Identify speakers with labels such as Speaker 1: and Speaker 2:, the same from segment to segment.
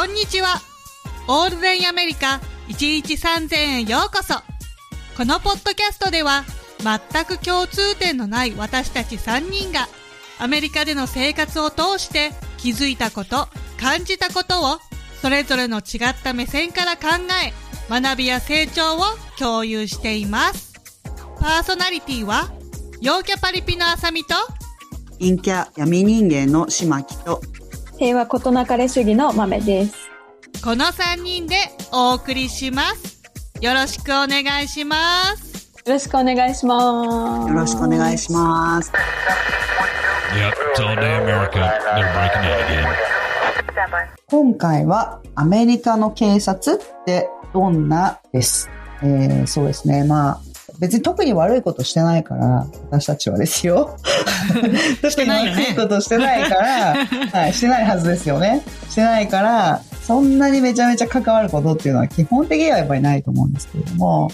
Speaker 1: こんにちは。オールデンアメリカ1日3000円ようこそ。このポッドキャストでは全く共通点のない私たち3人がアメリカでの生活を通して気づいたこと、感じたことをそれぞれの違った目線から考え学びや成長を共有しています。パーソナリティは陽キャパリピのあさみと
Speaker 2: 陰キャ闇人間の島木と
Speaker 3: 平和ことなかれ主義の豆です。
Speaker 1: この3人でお送りします。よろしくお願いします。
Speaker 3: よろしくお願いします。
Speaker 2: よろしくお願いします。今回はアメリカの警察ってどんなです？えー、そうですね。まあ、別に特に悪いことしてないから、私たちはですよ。特に悪いことしてないから、はい、してないはずですよね。してないから、そんなにめちゃめちゃ関わることっていうのは基本的にはやっぱりないと思うんですけれども、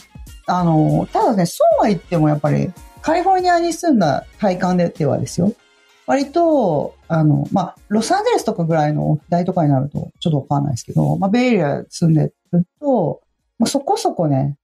Speaker 2: あの、ただね、そうは言ってもやっぱり、カリフォルニアに住んだ体感でではですよ。割と、あの、まあ、ロサンゼルスとかぐらいの大都会になるとちょっとわかんないですけど、まあ、ベイエリア住んでると、まあ、そこそこね、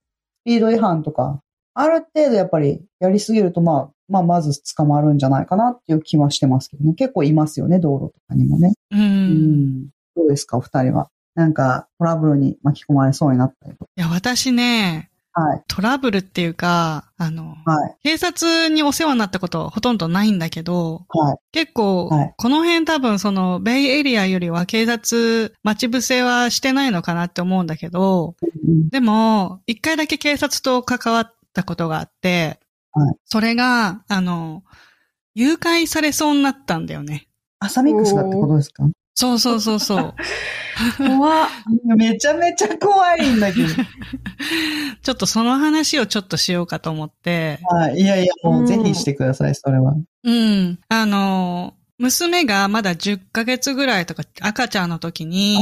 Speaker 2: スピード違反とか、ある程度やっぱりやりすぎると、まあ、まあ、まず捕まるんじゃないかなっていう気はしてますけどね。結構いますよね、道路とかにもね。
Speaker 1: うん。うん
Speaker 2: どうですか、お二人は。なんか、トラブルに巻き込まれそうになったりとか。
Speaker 1: いや、私ね、
Speaker 2: はい。
Speaker 1: トラブルっていうか、あの、
Speaker 2: はい。
Speaker 1: 警察にお世話になったことほとんどないんだけど、
Speaker 2: はい。
Speaker 1: 結構、
Speaker 2: はい
Speaker 1: この辺多分その、ベイエリアよりは警察、待ち伏せはしてないのかなって思うんだけど、
Speaker 2: うん
Speaker 1: でも、一回だけ警察と関わったことがあって、
Speaker 2: はい
Speaker 1: それが、あの、誘拐されそうになったんだよね。
Speaker 2: アサミックスがってことですか？
Speaker 1: そうそうそうそう。
Speaker 3: 怖っ。
Speaker 2: めちゃめちゃ怖いんだけど。
Speaker 1: ちょっとその話をちょっとしようかと思って、
Speaker 2: はい。いやいや、もうぜひしてください、それは。
Speaker 1: うん。あの、娘がまだ10ヶ月ぐらいとか赤ちゃんの時に。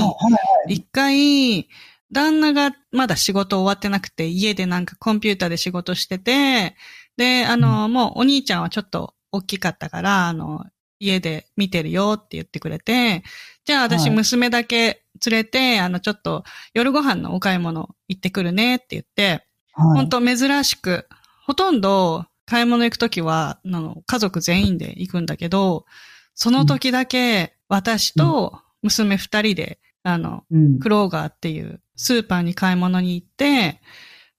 Speaker 1: 一回、旦那がまだ仕事終わってなくて、家でなんかコンピューターで仕事してて、で、あの、もうお兄ちゃんはちょっと大きかったから、あの、家で見てるよって言ってくれて、じゃあ私
Speaker 2: はい
Speaker 1: 娘だけ連れて、あの、ちょっと夜ご飯のお買い物行ってくるねって言って、
Speaker 2: はい。
Speaker 1: 本当珍しく、ほとんど買い物行くときは、あの、家族全員で行くんだけど、その時だけ私と娘二人で、あの、
Speaker 2: うん。
Speaker 1: クローガーっていうスーパーに買い物に行って、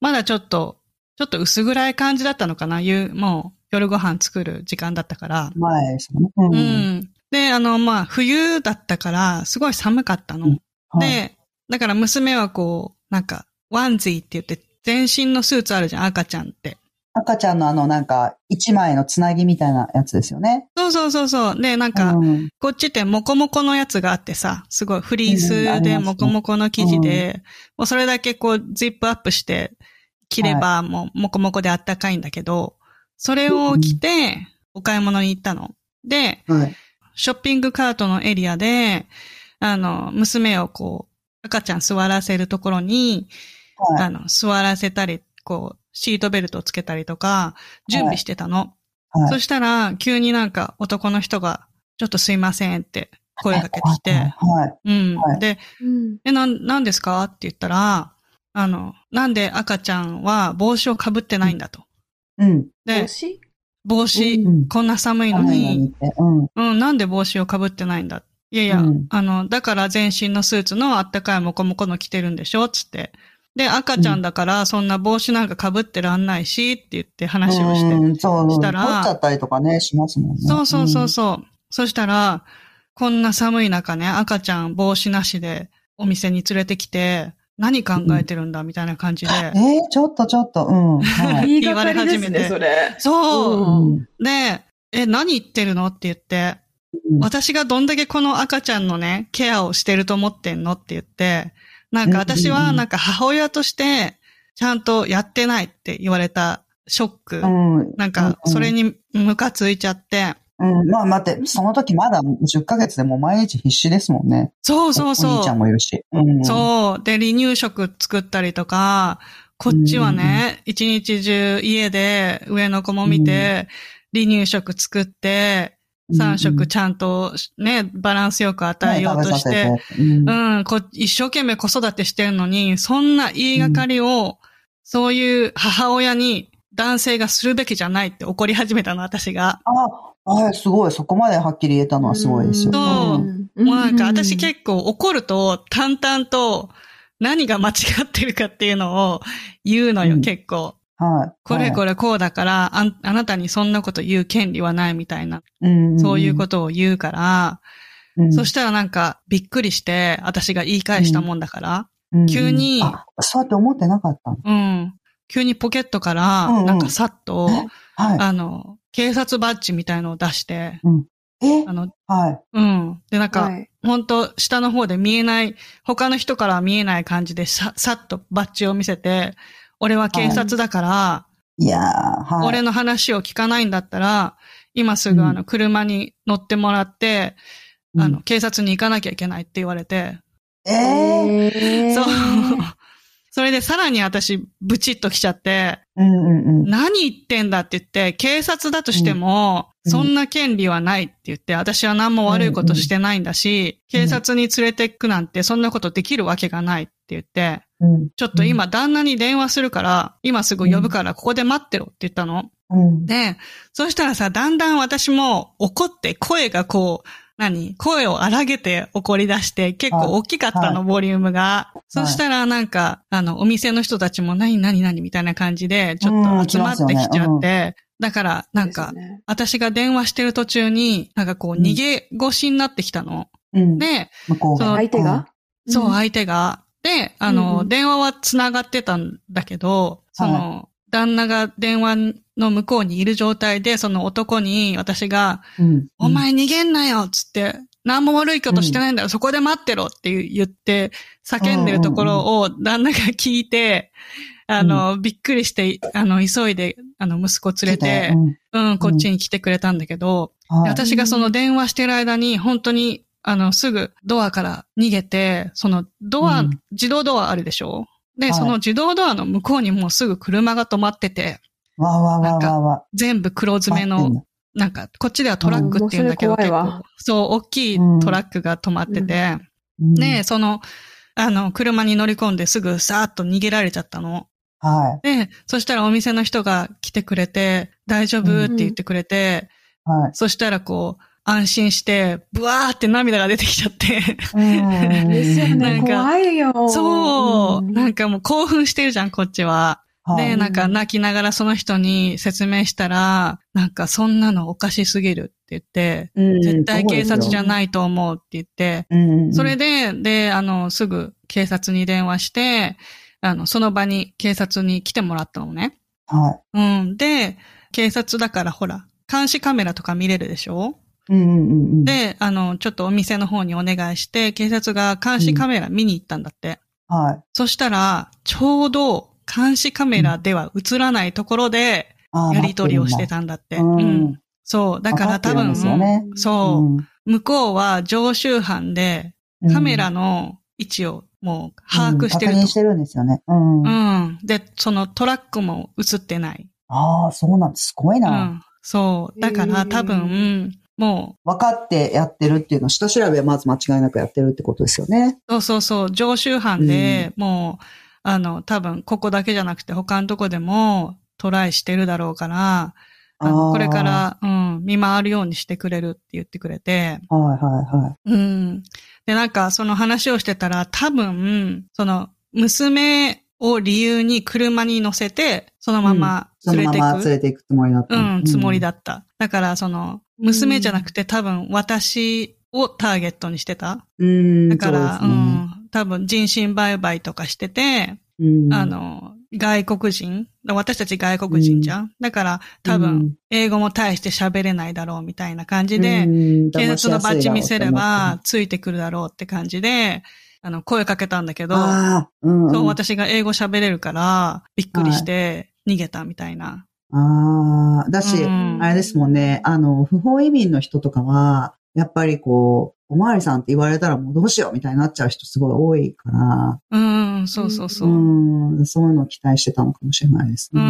Speaker 1: まだちょっと、ちょっと薄暗い感じだったのかな？夕、もう夜ご飯作る時間だったから。
Speaker 2: 前ですよね。う
Speaker 1: う。ん。で、あの、まあ、冬だったから、すごい寒かったの。
Speaker 2: うんはい、
Speaker 1: で、だから娘はこう、なんか、ワンズイって言って、全身のスーツあるじゃん、赤ちゃんって。
Speaker 2: 赤ちゃんのあの、なんか、一枚のつなぎみたいなやつですよね。
Speaker 1: そうそうそうそう。で、なんか、
Speaker 2: うん、
Speaker 1: こっちってモコモコのやつがあってさ、すごいフリー
Speaker 2: うん
Speaker 1: スでモコモコの生地で、もうそれだけこうジップアップして着ればもうモコモコであったかいんだけど、それを着てお買い物に行ったの。で、
Speaker 2: はい。
Speaker 1: ショッピングカートのエリアで、あの、娘をこう、赤ちゃん座らせるところに、
Speaker 2: はい。
Speaker 1: あの、座らせたり、こう、シートベルトをつけたりとか、準備してたの。
Speaker 2: はい
Speaker 1: そしたら、急になんか男の人が、ちょっとすいませんって声かけてきて、
Speaker 2: はい。
Speaker 1: うん。
Speaker 2: はい
Speaker 1: で、
Speaker 3: うん。
Speaker 1: え、なん、なんですか？って言ったら、あの、なんで赤ちゃんは帽子をかぶってないんだと。
Speaker 2: うん。
Speaker 1: で
Speaker 3: 帽、子？
Speaker 1: 帽子、
Speaker 2: うん
Speaker 1: こんな寒いの
Speaker 2: はい
Speaker 1: に、
Speaker 2: うん。
Speaker 1: うん、なんで帽子をかぶってないんだ？いやいや、
Speaker 2: うん
Speaker 1: あの、だから全身のスーツのあったかいモコモコの着てるんでしょ？つって。で、赤ちゃんだから、そんな帽子なんか被ってらんないし、って言って話をして。
Speaker 2: うん、そう、
Speaker 1: したら
Speaker 2: 取っちゃったりとかね、しますもんね。
Speaker 1: そうそうそうそう。そしたら、こんな寒い中ね、赤ちゃん帽子なしでお店に連れてきて、何考えてるんだ、みたいな感じで。
Speaker 2: えー、ちょっとちょっと、うん。はい。
Speaker 3: 言いがかりですね、それ。
Speaker 1: そう、
Speaker 2: うん
Speaker 1: で、え、何言ってるのって言って、私がどんだけこの赤ちゃんのね、ケアをしてると思ってんのって言って、なんか私
Speaker 2: うんうんうん
Speaker 1: はなんか母親として、ちゃんとやってないって言われたショック。
Speaker 2: うん。
Speaker 1: なんか、それにムカついちゃって。
Speaker 2: うん、まあ待って、その時まだ10ヶ月でもう毎日必死ですもんね。
Speaker 1: そうそう
Speaker 2: お
Speaker 1: そ
Speaker 2: 兄ちゃん
Speaker 1: う。
Speaker 2: もいるし。うん。
Speaker 1: そう。で、離乳食作ったりとか、こっちはね、一日中家で上の子も見て、離乳食作って、3食ちゃんとね、バランスよく与えようとして、うん、うん、こ一生懸命子育てしてるのに、そんな言いがかりを、そういう母親に男性がするべきじゃないって怒り始めたの、私が。
Speaker 2: あ、あすごい。そこまではっきり言えたのはすごいですよ。
Speaker 1: そう。もうなんか私結構怒ると淡々と何が間違ってるかっていうのを言うのよ、うん、結構。はい。これこれこうだから、ああなたにそんなこと言う権利はないみたいな。うん、そういうことを言うから、うん、そしたらなんかびっくりして、私が言い返したもんだから、急に、あ、
Speaker 2: そうやって思ってなかったの？
Speaker 1: うん。急にポケットから、なんかさっと、はい、あの、警察バッジみたいのを出して、うん、
Speaker 2: え？あの、はい。
Speaker 1: うん。で、なんか、はい、本当下の方で見えない、他の人からは見えない感じでさ、さっとバッジを見せて、俺は警察だから、は
Speaker 2: い、いや
Speaker 1: はい、俺の話を聞かないんだったら、今すぐあの、車に乗ってもらって、うん、あの、警察に行かなきゃいけないって言われて。
Speaker 2: ええ
Speaker 1: ー、そう。それでさらに私、ブチッと来ちゃって、
Speaker 2: うんうんうん、
Speaker 1: 何言ってんだって言って、警察だとしても、そんな権利はないって言って、私は何も悪いことしてないんだし、警察に連れてくなんてそんなことできるわけがない。って言って、ちょっと今旦那に電話するから、今すぐ呼ぶからここで待ってろって言ったの。で、そしたらさ、だんだん私も怒って声がこう、何？声を荒げて怒り出して、結構大きかったの、はい、ボリュームが。そしたらなんか、あの、お店の人たちも何？何？何？みたいな感じで、ちょっと集まってきちゃって、だから、なんか、私が電話してる途中に、なんかこう、逃げ腰になってきたの。
Speaker 2: うん、
Speaker 1: で、
Speaker 3: その相手が？
Speaker 1: そう、相手が。で、あの、電話は繋がってたんだけど、その、旦那が電話の向こうにいる状態で、その男に私が、うん、お前逃げんなよつって、何も悪いことしてないんだよ、うん、そこで待ってろって言って、叫んでるところを旦那が聞いて、あの、うん、びっくりして、あの、急いで、あの、息子連れて、うん、こっちに来てくれたんだけど、私がその電話してる間に、本当に、あの、すぐドアから逃げて、そのドア、自動ドアあるでしょ？で、はい、その自動ドアの向こうにもうすぐ車が止まってて、
Speaker 2: わわわわわ
Speaker 1: 全部黒詰めの、なんか、こっちではトラックって言うんだけど、結構、そう、大きいトラックが止まってて、うん、で、その、あの、車に乗り込んですぐさーっと逃げられちゃったの。
Speaker 2: は
Speaker 1: い。で、そしたらお店の人が来てくれて、大丈夫って言ってくれて、
Speaker 2: うん、はい。
Speaker 1: そしたらこう、安心して、ブワーって涙が出てきちゃって
Speaker 3: うん。ですよね。なんか怖いよ。
Speaker 1: そう、うん、なんかもう興奮してるじゃん、こっちは。で、なんか泣きながらその人に説明したら、なんかそんなのおかしすぎるって言って、うん、絶対警察じゃないと思うって言って、うん、それで、で、あの、すぐ警察に電話して、あの、その場に警察に来てもらったのね。
Speaker 2: はい。う
Speaker 1: ん。で、警察だからほら、監視カメラとか見れるでしょ
Speaker 2: うんうんうん、
Speaker 1: で、あの、ちょっとお店の方にお願いして、警察が監視カメラ見に行ったんだって。
Speaker 2: うん、はい。
Speaker 1: そしたら、ちょうど監視カメラでは映らないところで、やり取りをしてたんだって。うん、うん。そう。だから多分、ね、そう、うん、向こうは常習犯で、カメラの位置をもう把握してると。
Speaker 2: 確認してるんですよね。
Speaker 1: うん。うん。で、そのトラックも映ってない。
Speaker 2: ああ、そうなんです。すごいな。う
Speaker 1: ん。そう。だから多分、も
Speaker 2: う。分かってやってるっていうのは、下調べはまず間違いなくやってるってことですよね。
Speaker 1: そうそうそう。常習犯で、もう、あの、多分、ここだけじゃなくて他のとこでもトライしてるだろうから、あのこれから、うん、見回るようにしてくれるって言ってくれて。
Speaker 2: はいはいはい。
Speaker 1: うん。で、なんか、その話をしてたら、多分、その、娘を理由に車に乗せて、そのまま連れてく。うん、そのまま
Speaker 2: 連れていくつもりだった。
Speaker 1: うん、つもりだった。だから、その、娘じゃなくて多分私をターゲットにしてた。
Speaker 2: うん。
Speaker 1: だから、うん、多分人身売買とかしてて、うん、あの、外国人。私たち外国人じゃん、うん、だから多分、英語も大して喋れないだろうみたいな感じで、うん、警察のバッジ見せればついてくるだろうって感じで、あの、声かけたんだけど、
Speaker 2: うんうん、
Speaker 1: そう、私が英語喋れるから、びっくりして逃げたみたいな。
Speaker 2: ああ、だし、うん、あれですもんね、あの、不法移民の人とかは、やっぱりこう、おまわりさんって言われたらもうどうしようみたいになっちゃう人すごい多いから。
Speaker 1: うん、そうそうそう。
Speaker 2: うん、そういうのを期待してたのかもしれないですね。
Speaker 1: うん。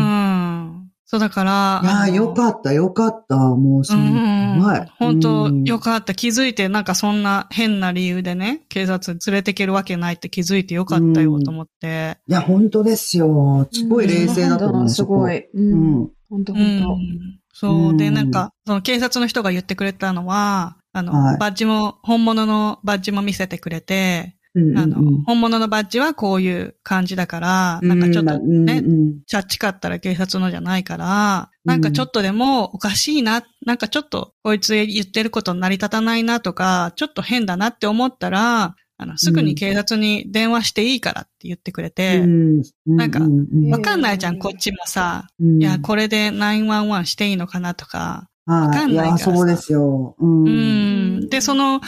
Speaker 1: そうだから。
Speaker 2: いやー、
Speaker 1: あの
Speaker 2: よかった、よかった。もう、その、
Speaker 1: うん
Speaker 2: はい。
Speaker 1: 本当
Speaker 2: うん
Speaker 1: よかった。気づいて、なんかそんな変な理由でね、警察連れてけるわけないって気づいてよかったよと思って。
Speaker 2: いや、本当ですよ。すごい冷静だと思う。
Speaker 3: すごい。う。
Speaker 2: うんん。
Speaker 3: 本当
Speaker 1: う
Speaker 3: 本
Speaker 1: ん。そうう。
Speaker 2: ん
Speaker 1: で、なんか、その警察の人が言ってくれたのは、あの、
Speaker 2: はい
Speaker 1: バッジも、本物のバッジも見せてくれて、
Speaker 2: うん。
Speaker 1: あの、
Speaker 2: うん
Speaker 1: 本物のバッジはこういう感じだから、なんかちょっと
Speaker 2: うん
Speaker 1: ね、
Speaker 2: うん
Speaker 1: チャッチかったら警察のじゃないから、なんかちょっとでもおかしいな、なんかちょっとこいつ言ってること成り立たないなとか、ちょっと変だなって思ったら、あの、すぐに警察に電話していいからって言ってくれて、
Speaker 2: うん
Speaker 1: なんかわかんないじゃん、こっちもさ。
Speaker 2: うん
Speaker 1: いや、これで911していいのかなとか。
Speaker 2: わ
Speaker 1: かんないからさ
Speaker 2: そうですよ。うん。
Speaker 1: うん。で、その、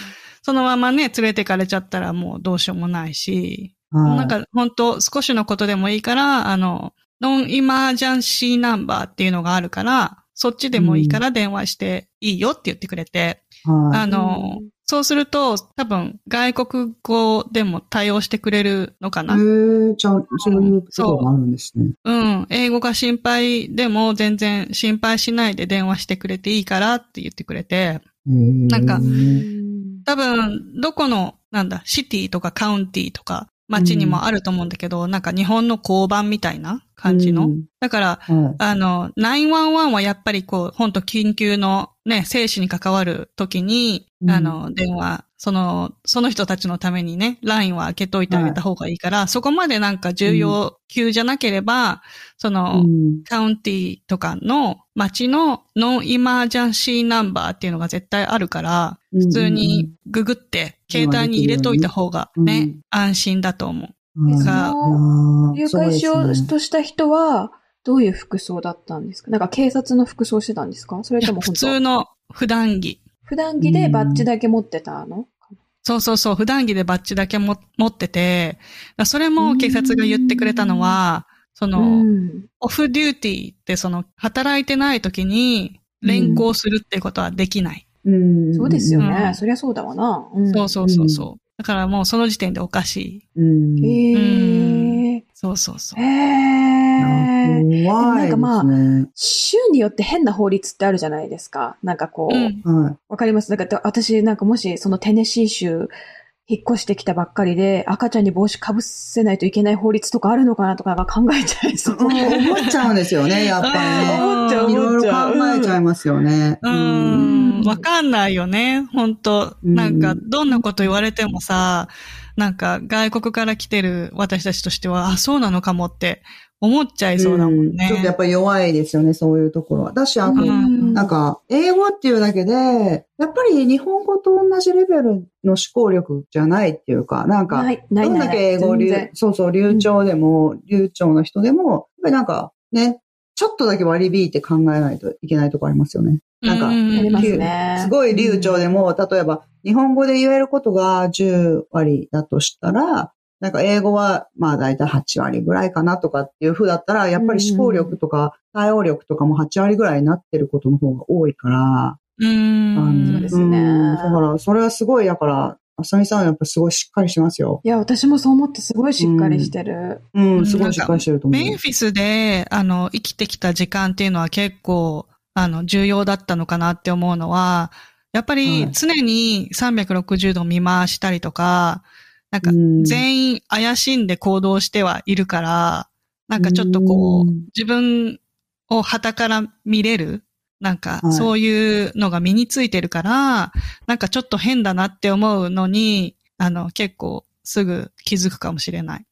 Speaker 1: そのままね、連れてかれちゃったらもうどうしようもないし、
Speaker 2: はい
Speaker 1: なんか本当少しのことでもいいから、あの、ノンイマージャンシーナンバーっていうのがあるから、そっちでもいいから電話していいよって言ってくれて、
Speaker 2: はい
Speaker 1: あの、
Speaker 3: うん
Speaker 1: そうすると多分外国語でも対応してくれるのかな。
Speaker 2: へえ、じゃあ、そういうことがあるんですね。
Speaker 1: うん。英語が心配でも全然心配しないで電話してくれていいからって言ってくれて、
Speaker 2: な
Speaker 1: なんか
Speaker 3: うん
Speaker 1: 多分、どこの、なんだ、シティとかカウンティとか街にもあると思うんだけど、なんか日本の交番みたいな感じの。だから、
Speaker 2: はい
Speaker 1: あの、911はやっぱりこう、本当緊急のね、生死に関わる時に、
Speaker 2: うん。
Speaker 1: あの、電話、その、その人たちのためにね、ラインは開けといてあげた方がいいから、そこまでなんか重要級じゃなければ、その、
Speaker 2: うん。
Speaker 1: カウンティとかの街のノンイマージャンシーナンバーっていうのが絶対あるから、普通にググって携帯に入れといた方がね、
Speaker 2: うん。
Speaker 1: 安心だと思う。
Speaker 2: うん。
Speaker 1: が
Speaker 2: いやー
Speaker 3: 誘拐しよ
Speaker 2: そう
Speaker 3: とした人は、どういう服装だったんですか？なんか警察の服装してたんですか？それとも本
Speaker 1: 普通
Speaker 3: 当
Speaker 1: の普段着。
Speaker 3: 普段着でバッジだけ持ってたの？
Speaker 1: そうそうそう、普段着でバッジだけも持ってて、だそれも警察が言ってくれたのは、その、
Speaker 3: うん。
Speaker 1: オフデューティーってその、働いてない時に連行するっていうことはできない。
Speaker 2: うん
Speaker 3: そうですよ
Speaker 1: う
Speaker 3: ね。
Speaker 1: ん
Speaker 3: そりゃそうだわな。うん
Speaker 1: そうそうそうそう。だからもうその時点でおかしい。
Speaker 2: うん。
Speaker 3: へえ。
Speaker 1: そうそうそう。
Speaker 3: へえ。
Speaker 2: 怖いです
Speaker 3: なんかまあ
Speaker 2: ね。
Speaker 3: 州によって変な法律ってあるじゃないですか。なんかこう、
Speaker 1: うん。
Speaker 2: はい。
Speaker 3: わかりますなんか私なんかもしそのテネシー州引っ越してきたばっかりで赤ちゃんに帽子かぶせないといけない法律とかあるのかなとか考えちゃいそう。
Speaker 2: 思っちゃうんですよね、やっぱりね。
Speaker 3: 思っちゃう
Speaker 2: いろいろ
Speaker 3: 思っちゃう
Speaker 2: 考えちゃいますよね。
Speaker 1: う
Speaker 2: うん
Speaker 1: ん。わかんないよね。本当
Speaker 2: うん
Speaker 1: なんか、どんなこと言われてもさ、なんか、外国から来てる私たちとしては、あ、そうなのかもって思っちゃいそうだもんね。
Speaker 2: ちょっとやっぱり弱いですよね、そういうところは。だし、あと、
Speaker 1: うん
Speaker 2: なんか、英語っていうだけで、やっぱり日本語と同じレベルの思考力じゃないっていうか、なんか。どんだけ英語流そうそう、流暢でも、流暢な人でも、やっぱりなんか、ね、ちょっとだけ割り引いて考えないといけないとこありますよね。なんか
Speaker 3: す
Speaker 2: 流
Speaker 3: ね。
Speaker 2: すごい流暢でも、例えば、日本語で言えることが10割だとしたら、なんか英語は、まあ大体8割ぐらいかなとかっていう風だったら、やっぱり思考力とか対応力とかも8割ぐらいになってることの方が多いから、
Speaker 1: うん。
Speaker 3: そうですね
Speaker 2: うんだから、それはすごい、だから、あさみさんはやっぱすごいしっかりしてますよ。
Speaker 3: いや、私もそう思ってすごいしっかりしてる。
Speaker 2: うん、すごいしっかりしてると思う。
Speaker 1: メンフィスで、あの、生きてきた時間っていうのは結構、あの、重要だったのかなって思うのは、やっぱ
Speaker 2: はい。
Speaker 1: り常に360度見回したりとか、なんか
Speaker 2: うん。
Speaker 1: 全員怪しんで行動してはいるから、なんかちょっとこう
Speaker 2: うん、
Speaker 1: 自分を旗から見れるなんか
Speaker 2: はい。
Speaker 1: そういうのが身についてるから、なんかちょっと変だなって思うのに、あの、結構すぐ気づくかもしれない。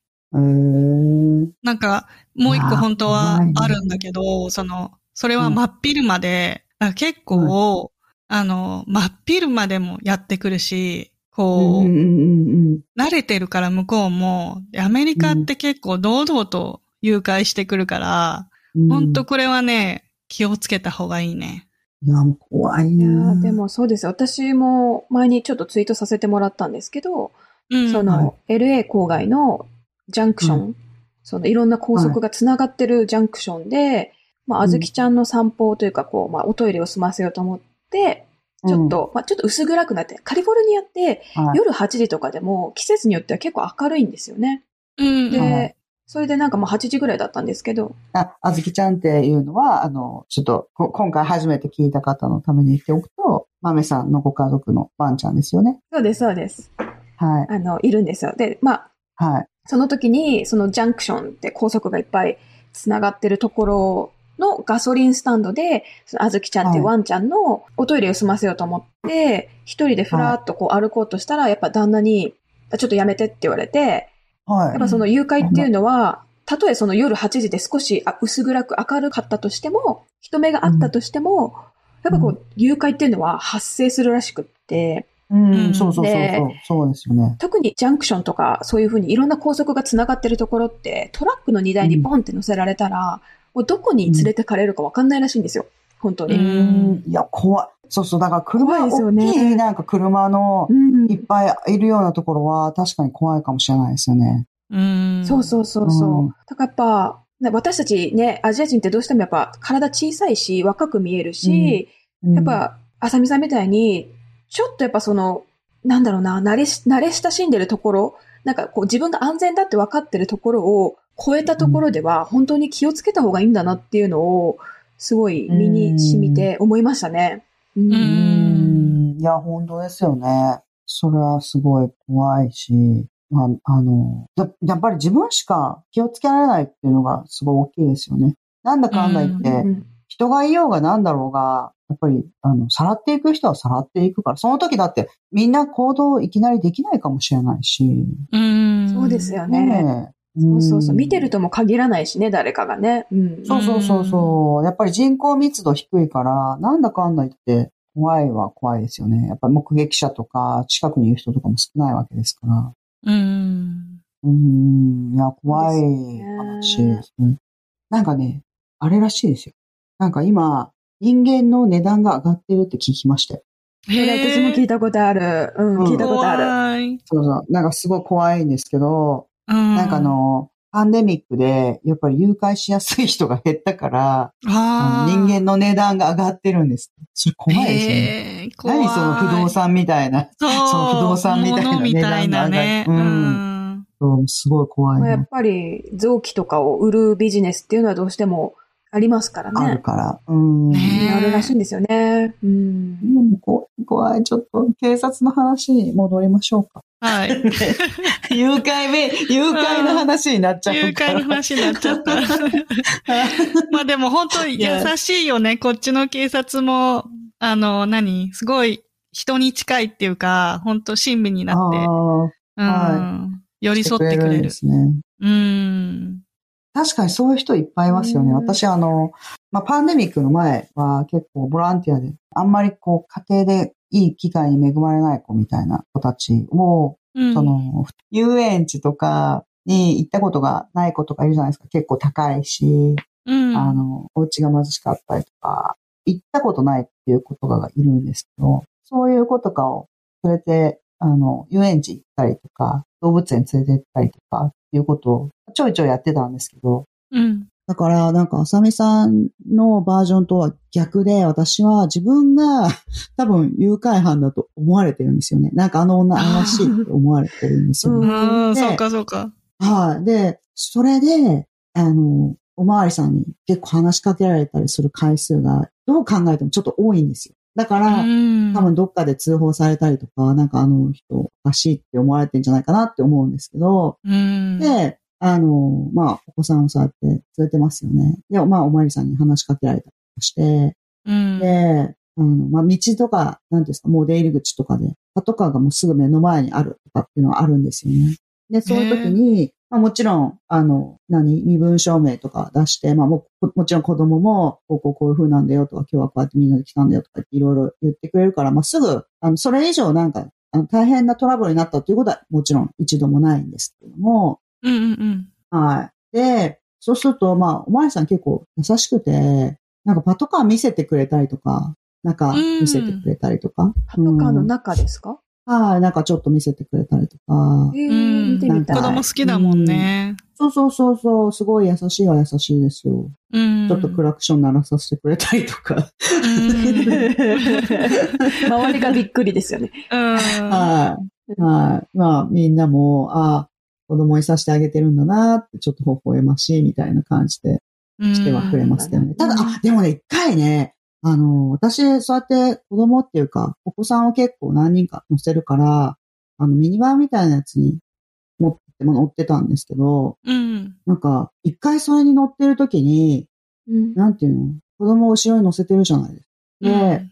Speaker 1: なんか、もう一個本当はあるんだけど、その、それは真っ昼間で、なんか結構、あの、真っ昼間でもやってくるし、こう、
Speaker 2: うんうんうん
Speaker 1: 慣れてるから向こうも、でアメリカって結構堂々と誘拐してくるから、
Speaker 2: うん。
Speaker 1: 本当これはね、気をつけた方がいいね。
Speaker 2: いや、もう怖い
Speaker 3: いや
Speaker 2: な
Speaker 3: ーでもそうですよ。私も前にちょっとツイートさせてもらったんですけど、
Speaker 1: うん。
Speaker 3: その、LA 郊外のジャンクション、そのいろんな高速がつながってるジャンクションで、まあ、あずきちゃんの散歩というか、こう、まあ、おトイレを済ませようと思って、ちょっ、と、まあ、ちょっと薄暗くなって、カリフォルニアって夜8時とかでも季節によっては結構明るいんですよね。
Speaker 1: うん。
Speaker 3: で、
Speaker 2: はい
Speaker 3: それでなんかもう8時ぐらいだったんですけど、
Speaker 2: あ、あずきちゃんっていうのは、あの、ちょっと、こ今回初めて聞いた方のために言っておくと、豆さんのご家族のワンちゃんですよね。
Speaker 3: そうです、そうです。
Speaker 2: はい。
Speaker 3: あの、いるんですよ。で、まあ、
Speaker 2: はい。
Speaker 3: その時に、そのジャンクションって高速がいっぱい繋がってるところのガソリンスタンドで、そのあずきちゃんっていうワンちゃんのおトイレを済ませようと思って、一人でふらーっとこう歩こうとしたら、やっぱ旦那に、あちょっとやめてって言われて、
Speaker 2: はい。
Speaker 3: やっぱその誘拐っていうのは、たとえその夜8時で少しあ薄暗く明るかったとしても、人目があったとしても、やっぱこう、誘拐っていうのは発生するらしくって、
Speaker 2: うん、
Speaker 1: うん。
Speaker 2: そうそうそうそう。
Speaker 3: で。
Speaker 2: そうですよね。
Speaker 3: 特にジャンクションとか、そういうふうにいろんな高速が繋がってるところって、トラックの荷台にボンって乗せられたら、もうどこに連れてかれるかわかんないらしいんですよ。本当
Speaker 2: う
Speaker 3: に。
Speaker 2: ん。いや、怖い。そうそう。だから車、
Speaker 3: ですよ
Speaker 2: 大
Speaker 3: ね
Speaker 2: きいなんか車の
Speaker 3: うん
Speaker 2: いっぱいいるようなところは確かに怖いかもしれないですよね。
Speaker 1: うん。
Speaker 3: そうそうそうそう。
Speaker 2: うん
Speaker 3: だからやっぱ、ね私たちね、アジア人ってどうしてもやっぱ体小さいし、若く見えるし、
Speaker 2: うん
Speaker 3: やっ、ぱ、あさみさんみたいに、ちょっとやっぱその、なんだろうな、慣れし、慣れ親しんでるところ、なんかこう自分が安全だって分かってるところを超えたところでは、本当に気をつけた方がいいんだなっていうのを、すごい身に染みて思いましたね。うん
Speaker 2: う
Speaker 1: うん
Speaker 2: ん。いや、本当ですよね。それはすごい怖いし、まあ、あの、ややっぱり自分しか気をつけられないっていうのがすごい大きいですよね。なんだかんだ言って、
Speaker 3: うん
Speaker 2: 人がいようがなんだろうが、やっぱり、あの、さらっていく人はさらっていくから、その時だってみんな行動いきなりできないかもしれないし。
Speaker 1: うん。
Speaker 3: そうですよね。
Speaker 2: ねえ
Speaker 3: そうそうそう。
Speaker 2: ん
Speaker 3: 見てるとも限らないしね、誰かがね。うん。
Speaker 2: そうそうそうそう。やっぱり人口密度低いから、なんだかんだ言って、怖いは怖いですよね。やっぱり目撃者とか、近くにいる人とかも少ないわけですから。
Speaker 1: うん。
Speaker 2: うーん、いや、怖い話ですね。なんかね、あれらしいですよ。なんか今、人間の値段が上がってるって聞きましたよ。
Speaker 3: それ私も聞いたことある。うん、
Speaker 2: うん
Speaker 3: 聞いたことある。
Speaker 1: 怖い。
Speaker 2: そうそう。なんかすごい怖いんですけど、
Speaker 1: うん。
Speaker 2: なんかあの、パンデミックで、やっぱり誘拐しやすい人が減ったから、人間の値段が上がってるんです。それ怖いですよね。何その不動産みたいな。
Speaker 1: そ
Speaker 2: の不動産みたいな。値段が上がる
Speaker 1: うん。
Speaker 2: そうすごい怖いな。
Speaker 3: まあやっぱり臓器とかを売るビジネスっていうのはどうしてもありますから
Speaker 2: ある
Speaker 3: ね。
Speaker 2: から。うん。
Speaker 1: ね
Speaker 3: あるらしいんですよね。うん。
Speaker 2: うん怖い、怖い。ちょっと、警察の話に戻りましょうか。
Speaker 1: はい。
Speaker 2: 誘拐め、誘拐の話になっちゃ
Speaker 1: 誘
Speaker 2: うから。
Speaker 1: 拐の話になっちゃった。まあでも本当に優しいよね。こっちの警察も、あの、何？すごい人に近いっていうか、本当親身になって、
Speaker 2: あ
Speaker 1: うん、
Speaker 2: は
Speaker 1: 寄り添ってくれる
Speaker 2: んで。すね。
Speaker 1: うん。
Speaker 2: 確かにそういう人いっぱいいますよね。
Speaker 3: うん
Speaker 2: 私、あの、まあ、パンデミックの前は結構ボランティアで、あんまりこう、家庭でいい機会に恵まれない子みたいな子たちを、
Speaker 1: うん
Speaker 2: その、遊園地とかに行ったことがない子とかいるじゃないですか。結構高いし、
Speaker 1: うん。
Speaker 2: あの、お家が貧しかったりとか、行ったことないっていう子とかがいるんですけど、そういう子とかを連れて、あの、遊園地行ったりとか、動物園連れて行ったりとかっていうことをちょいちょいやってたんですけど、
Speaker 1: うん。
Speaker 2: だから、なんか、あさみさんのバージョンとは逆で、私は自分が多分誘拐犯だと思われてるんですよね。なんかあの女怪しいって思われてるんですよね。
Speaker 1: うん、
Speaker 2: で
Speaker 1: そうかそうか。
Speaker 2: はい。で、それで、あの、おまわりさんに結構話しかけられたりする回数が、どう考えてもちょっと多いんですよ。だから、
Speaker 1: うん。
Speaker 2: 多分どっかで通報されたりとか、なんかあの人おかしいって思われてんじゃないかなって思うんですけど、
Speaker 1: うん。
Speaker 2: で、あの、まあ、お子さんをそうやって連れてますよね。で、まあ、おまわりさんに話しかけられたりして、
Speaker 1: うん。
Speaker 2: で、あの、まあ、道とか、なんですか、もう出入り口とかで、パトカーがもうすぐ目の前にあるとかっていうのはあるんですよね。で、そういう時に、まあ、もちろん、あの、何、身分証明とか出して、まあもう、もちろん子供も、こうこうこういう風なんだよとか、今日はこうやってみんなで来たんだよとかいろいろ言ってくれるから、まあ、すぐ、あの、それ以上なんか、あの大変なトラブルになったということはもちろん一度もないんですけれども、
Speaker 1: うんうんうん。
Speaker 2: はい。で、そうすると、まあ、おまわりさん結構優しくて、なんかパトカー見せてくれたりとか、なんか見せてくれたりとか。
Speaker 3: パトカーの
Speaker 2: うん
Speaker 3: 中ですか、
Speaker 2: はい、なんかちょっと見せてくれたりとか。
Speaker 3: えー
Speaker 1: うん
Speaker 3: 見てみたい。
Speaker 1: 子供好きだもんね。
Speaker 2: そうそうそうそう、すごい優しいは優しいですよ。
Speaker 1: うん。
Speaker 2: ちょっとクラクション鳴らさせてくれたりとか。
Speaker 3: 周りがびっくりですよね。
Speaker 1: うん。
Speaker 2: はい。はい。まあ、みんなも、ああ、子供にさせてあげてるんだなって、ちょっと微笑ましいみたいな感じでしてはくれましたよね。ただ、あ、でもね、一回ね、あの、私、そうやって子供っていうか、お子さんを結構何人か乗せるから、あの、ミニバンみたいなやつに持っても乗ってたんですけど、
Speaker 1: うん。
Speaker 2: なんか、一回それに乗ってる時に、
Speaker 3: うん。
Speaker 2: なんていうの？子供を後ろに乗せてるじゃないですか。で、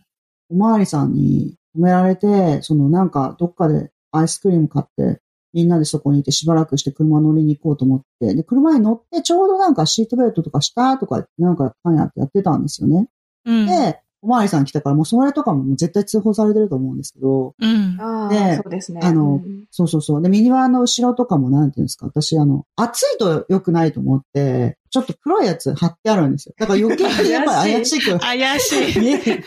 Speaker 2: おまわりさんに止められて、そのなんかどっかでアイスクリーム買って、みんなでそこにいてしばらくして車乗りに行こうと思って、で、車に乗ってちょうどなんかシートベルトとかしたとか、なんかパンやってやってたんですよね。
Speaker 1: うん。
Speaker 2: で、おまわりさん来たからもうそれとかももう絶対通報されてると思うんですけど、
Speaker 1: うん。
Speaker 3: ああ、
Speaker 2: で
Speaker 3: そうですね。
Speaker 2: あの
Speaker 3: うん
Speaker 2: そうそうそう。で、ミニバンの後ろとかもなんていうんですか、私あの、暑いと良くないと思って、ちょっと黒いやつ貼ってあるんですよ。だから余計にやっぱり怪しく
Speaker 1: 怪しい。
Speaker 2: 見える。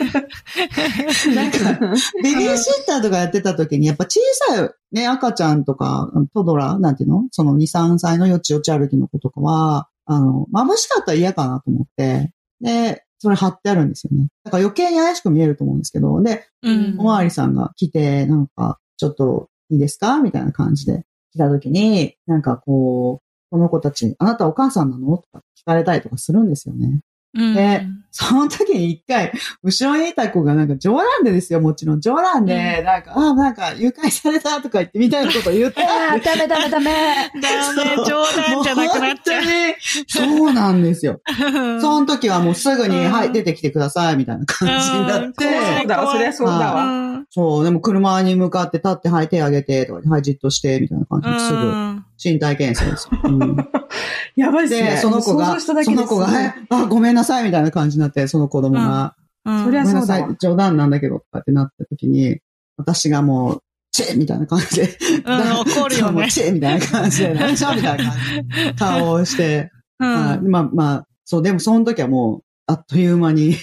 Speaker 2: なんか、ベビーシッターとかやってた時に、やっぱ小さいね、赤ちゃんとか、トドラ、なんていうの？その2、3歳のよちよち歩きの子とかは、あの、眩しかったら嫌かなと思って、で、それ貼ってあるんですよね。だから余計に怪しく見えると思うんですけど、で、
Speaker 1: うん
Speaker 2: おまわりさんが来て、なんか、ちょっといいですかみたいな感じで来た時に、なんかこう、この子たち、あなたお母さんなのとか聞かれたりとかするんですよね。
Speaker 1: うん。
Speaker 2: でその時に一回、後ろにいた子がなんか冗談でですよ、もちろん。冗談で、なんか、ああ、なんか誘拐されたとか言ってみたいなこと言って。
Speaker 3: ああ、ダメダメダメ。
Speaker 1: ダメ、冗談じゃなくなっちゃう。
Speaker 2: もう本当にそうなんですよ。その時はもうすぐに、
Speaker 1: うん。
Speaker 2: はい、出てきてください、みたいな感じになっ
Speaker 1: うん。
Speaker 2: て、
Speaker 3: そうだわ、そりゃそうだ
Speaker 2: あ
Speaker 3: わ。
Speaker 1: うん。
Speaker 2: そう、でも車に向かって立って、はい、手上げて、とか、はい、じっとして、みたいな感じですぐ。
Speaker 1: うん
Speaker 2: 身体検査ですよ。うん
Speaker 3: やばいっすね。
Speaker 2: で、その子
Speaker 3: 想
Speaker 2: が、その子が、あ、ごめんなさい、みたいな感じになって、その子供が、
Speaker 1: うん
Speaker 3: そりゃそうだ
Speaker 2: 冗談なんだけど、とかってなった時に、私がもう、チェみたいな感じで、
Speaker 1: うん怒るよね。
Speaker 2: チェみたいな感じで、何しょみたいな感じで、顔をして、
Speaker 1: うん
Speaker 2: はいまあまあ、そう、でもその時はもう、あっという間に、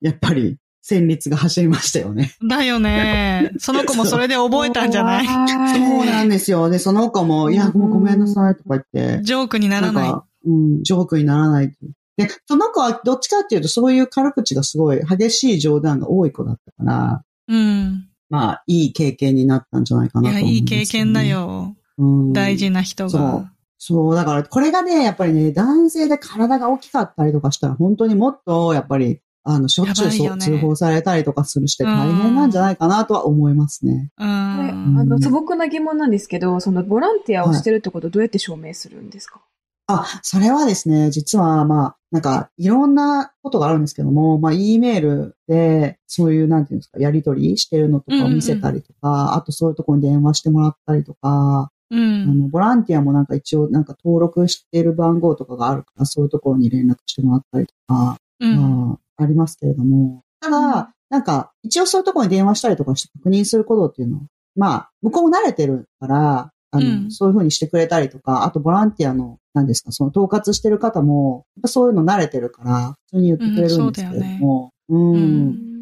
Speaker 2: やっぱり、戦慄が走りましたよね。
Speaker 1: だよね。その子もそれで覚えたんじゃない？
Speaker 2: そうなんですよ。で、その子も、いや、もうごめんなさいとか言って、
Speaker 1: ジョークにならない。
Speaker 2: んか、うん、ジョークにならない。で、その子はどっちかっていうと、そういう軽口がすごい激しい冗談が多い子だったから、
Speaker 1: うん。
Speaker 2: まあ、いい経験になったんじゃないか
Speaker 1: いや、
Speaker 2: なと思
Speaker 1: いい
Speaker 2: うんですよね
Speaker 1: 経験だ。よ。
Speaker 2: うん、
Speaker 1: 大事な人
Speaker 2: そう
Speaker 1: が。
Speaker 2: そう、だから、これがね、やっぱりね、男性で体が大きかったりとかしたら、本当にもっと、やっぱり、あの、しょっちゅう
Speaker 1: ね
Speaker 2: 通報されたりとかするして大変なんじゃないかなとは思いますね。
Speaker 1: うん。
Speaker 3: あの、素朴な疑問なんですけど、そのボランティアをしてるってことどうやって証明するんですか？
Speaker 2: あ、それはですね、実は、まあ、なんか、いろんなことがあるんですけども、まあ、E メールで、そういう、なんていうんですか、やりとりしてるのとかを見せたりとか、あとそういうところに電話してもらったりとか、
Speaker 1: う
Speaker 2: あ
Speaker 1: ん。
Speaker 2: の、ボランティアもなんか一応、なんか登録してる番号とかがあるから、そういうところに連絡してもらったりとか、
Speaker 1: うん。
Speaker 2: まあ、ありますけれども、ただ、なんか、一応そういうところに電話したりとかして確認することっていうのは、まあ、向こうも慣れてるから、あの、
Speaker 1: うん。
Speaker 2: そういうふうにしてくれたりとか、あとボランティアの、何ですか、その統括してる方も、やっぱそういうの慣れてるから、普通に言ってくれるんですけれども、うん、
Speaker 1: うん。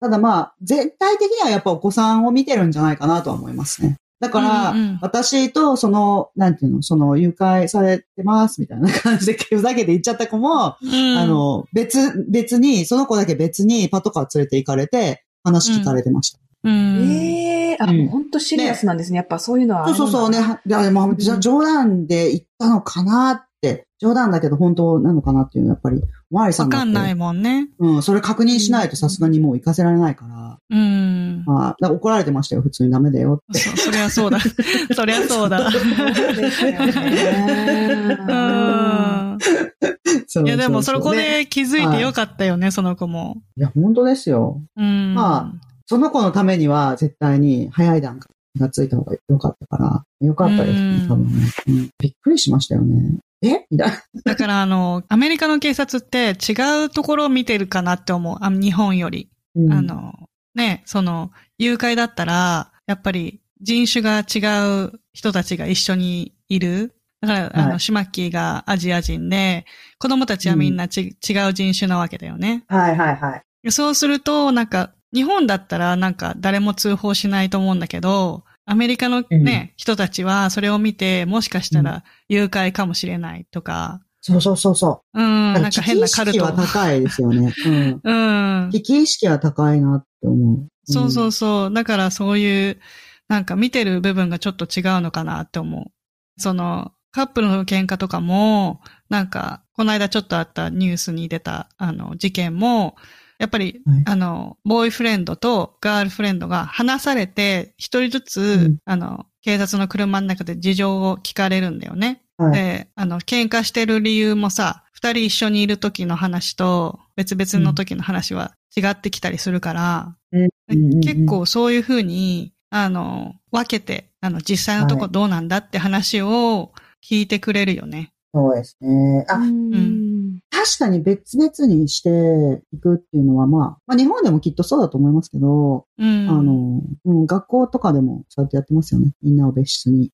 Speaker 2: ただまあ、全体的にはやっぱお子さんを見てるんじゃないかなとは思いますね。だから、
Speaker 1: うんうん
Speaker 2: 私とその、なんていうの、その誘拐されてますみたいな感じでふざけて言っちゃった子も、
Speaker 1: うん
Speaker 2: あ、の、別、別に、その子だけ別にパトカー連れて行かれて、話聞かれてました。
Speaker 1: うん。
Speaker 3: ええあ、
Speaker 2: うん
Speaker 3: 本当シリアスなんですね。やっぱそういうのはあ
Speaker 2: そう。そうそうね。はいや、でも、じゃ冗談で言ったのかなって、冗談だけど本当なのかなっていうのはやっぱり、おまわりさん
Speaker 1: わかんないもんね。
Speaker 2: うん、それ確認しないとさすがにもう行かせられないから、
Speaker 1: うん。
Speaker 2: まあ、ら怒られてましたよ、普通にダメだよって。
Speaker 1: そそりゃそうだ。そりゃそうだ。
Speaker 3: そうですよね
Speaker 1: うん。いや、でも、そこで気づいてよかったよね、その子も。
Speaker 2: いや、本当ですよ。
Speaker 1: うん。
Speaker 2: まその子のためには絶対に早い段階気がついた方が良かったから、良かったですね
Speaker 1: う、ん
Speaker 2: 多分ね、うんびっくりしましたよね。え？みたいな。
Speaker 1: だから、あの、アメリカの警察って違うところを見てるかなって思う。あ日本より。
Speaker 2: うん
Speaker 1: あ、の、ね、その、誘拐だったら、やっぱり人種が違う人たちが一緒にいる。だから、あの、
Speaker 2: はい
Speaker 1: シマッキーがアジア人で、子供たちはみんなち、違う人種なわけだよね。
Speaker 2: はいはいはい。
Speaker 1: そうすると、なんか、日本だったらなんか誰も通報しないと思うんだけど、アメリカのね、人たちはそれを見て、もしかしたら誘拐かもしれないとか、
Speaker 2: そうそうそうそう。
Speaker 1: うん、なん
Speaker 2: 危機
Speaker 1: か変な
Speaker 2: 意識
Speaker 1: カルト。
Speaker 2: は高いですよね。うん。
Speaker 1: うん。
Speaker 2: 危機意識は高いなって思う。
Speaker 1: そうそう
Speaker 2: う
Speaker 1: そう。だからそういう、なんか見てる部分がちょっと違うのかなって思その、カップルの喧嘩とかも、なんか、この間ちょっとあったニュースに出た、あの、事件も、やっぱり、
Speaker 2: はい
Speaker 1: あの、ボーイフレンドとガールフレンドが話されて、一人ずつ、
Speaker 2: うん
Speaker 1: あの、警察の車の中で事情を聞かれるんだよね。
Speaker 2: はい。
Speaker 1: で、あの、喧嘩してる理由もさ、二人一緒にいる時の話と別々の時の話は違ってきたりするから、
Speaker 2: うん
Speaker 1: 結構そういうふうに、あの、分けて、あの、実際のとこどうなんだって話を聞いてくれるよね。
Speaker 2: そうですね。あ、
Speaker 3: うん
Speaker 2: 確かに別々にしていくっていうのは、まあ、まあ日本でもきっとそうだと思いますけど、
Speaker 1: うん。
Speaker 2: あの、うん、学校とかでもそうやってやってますよね。みんなを別室に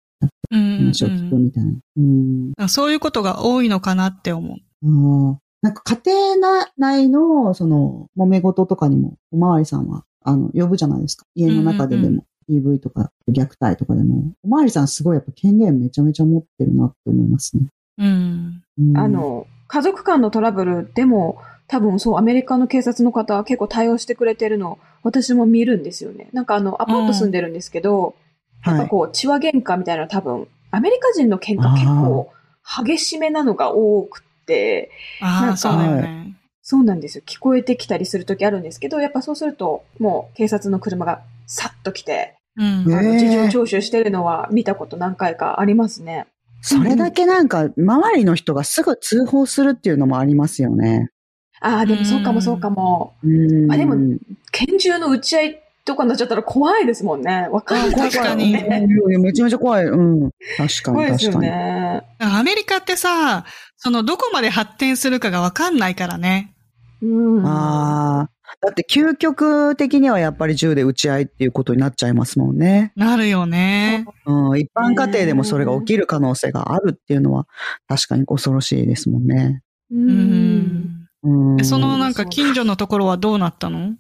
Speaker 1: うん、
Speaker 2: 話を聞くみたいな。うん。
Speaker 1: うんそういうことが多いのかなって思う。
Speaker 2: ああなんか家庭内の、その、揉め事とかにも、おまわりさんは、あの、呼ぶじゃないですか。家の中ででも、DV とか、虐待とかでも、おまわりさんすごいやっぱ権限めちゃめちゃ持ってるなって思いますね。
Speaker 1: うん。
Speaker 2: うん、
Speaker 3: あ、の、家族間のトラブルでも、多分そう、アメリカの警察の方は結構対応してくれてるの、私も見るんですよね。なんかあの、アパート住んでるんですけど、やっ
Speaker 2: はい。
Speaker 3: ぱこう、血話喧嘩みたいなの多分、アメリカ人の喧嘩結構激しめなのが多くて、
Speaker 1: ああ、
Speaker 3: なんか
Speaker 1: そうね。
Speaker 3: そうなんですよ。聞こえてきたりするときあるんですけど、やっぱそうすると、もう警察の車がさっと来て、
Speaker 1: うん。
Speaker 3: あの事情聴取してるのは見たこと何回かありますね。
Speaker 2: それだけなんか、周りの人がすぐ通報するっていうのもありますよね。
Speaker 3: ああ、でもそうかもそうかも。
Speaker 2: うん。
Speaker 3: あでも拳銃の撃ち合いとかになっちゃったら怖いですもんね。わかんない
Speaker 1: 確かに
Speaker 2: めちゃめちゃ怖い。うん。確かに、
Speaker 3: 怖いですよ
Speaker 2: 確かに。
Speaker 3: ね。
Speaker 1: アメリカってさ、その、どこまで発展するかがわかんないからね。
Speaker 3: うん。
Speaker 2: ああ。だって究極的にはやっぱり銃で撃ち合いっていうことになっちゃいますもんね。
Speaker 1: なるよね。
Speaker 2: うん。一般家庭でもそれが起きる可能性があるっていうのは確かに恐ろしいですもんね。
Speaker 3: う。
Speaker 1: うんん。
Speaker 2: うん。
Speaker 1: えそのなんか近所のところはどうなったの？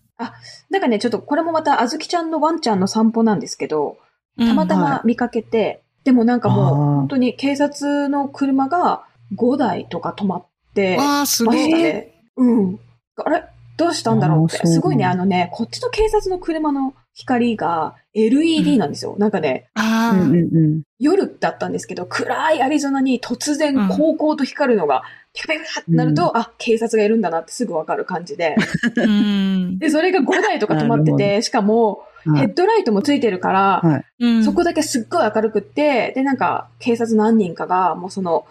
Speaker 3: なんかね、ちょっとこれもまた、あずきちゃんのワンちゃんの散歩なんですけど、たまた
Speaker 2: は
Speaker 3: ま見かけて、でもなんかもう、本当に警察の車が5台とか止まって、
Speaker 1: うんわあ、すご
Speaker 3: ま
Speaker 1: い。
Speaker 3: うん。あれ？どうしたんだろうって。すごいね、あのね、こっちの警察の車の光が LED なんですよ。なんかね、
Speaker 1: ああ、
Speaker 2: うんうんうん。
Speaker 3: 夜だったんですけど、暗いアリゾナに突然
Speaker 1: うん
Speaker 3: 高校と光るのが、ピカピカってなると、あ、警察がいるんだなってすぐわかる感じで。
Speaker 1: うん。
Speaker 3: で、それが5台とか止まってて、しかも、
Speaker 2: はい
Speaker 3: ヘッドライトもついてるから、
Speaker 2: はい。
Speaker 1: うん
Speaker 3: そこだけすっごい明るくって、で、なんか、警察何人かが、もうその、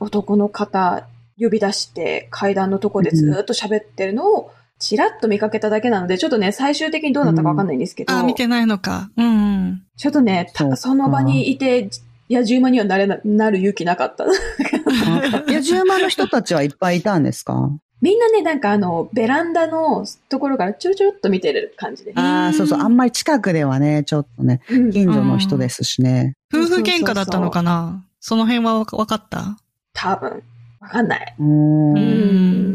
Speaker 3: 男の方呼び出して、階段のとこでずーっと喋ってるのを、ちらっと見かけただけなので、ちょっとね、最終的にどうなったかわかんないんですけど、
Speaker 1: あ、見てないのか。うんうん。
Speaker 3: ちょっとね、た
Speaker 2: そ
Speaker 3: の場にいて、野獣馬にはなれな、なる勇気なかった。
Speaker 2: あ野獣馬の人たちはいっぱいいたんですか？
Speaker 3: みんなね、なんかあの、ベランダのところからちょろちょろっと見てる感じで。
Speaker 2: ああ、そうそう。あんまり近くではね、ちょっとね、
Speaker 3: うん
Speaker 2: 近所の人ですしね。
Speaker 1: 夫婦喧嘩だったのかな？その辺はわかった？
Speaker 3: 多分。わかんない。
Speaker 2: うーん
Speaker 1: う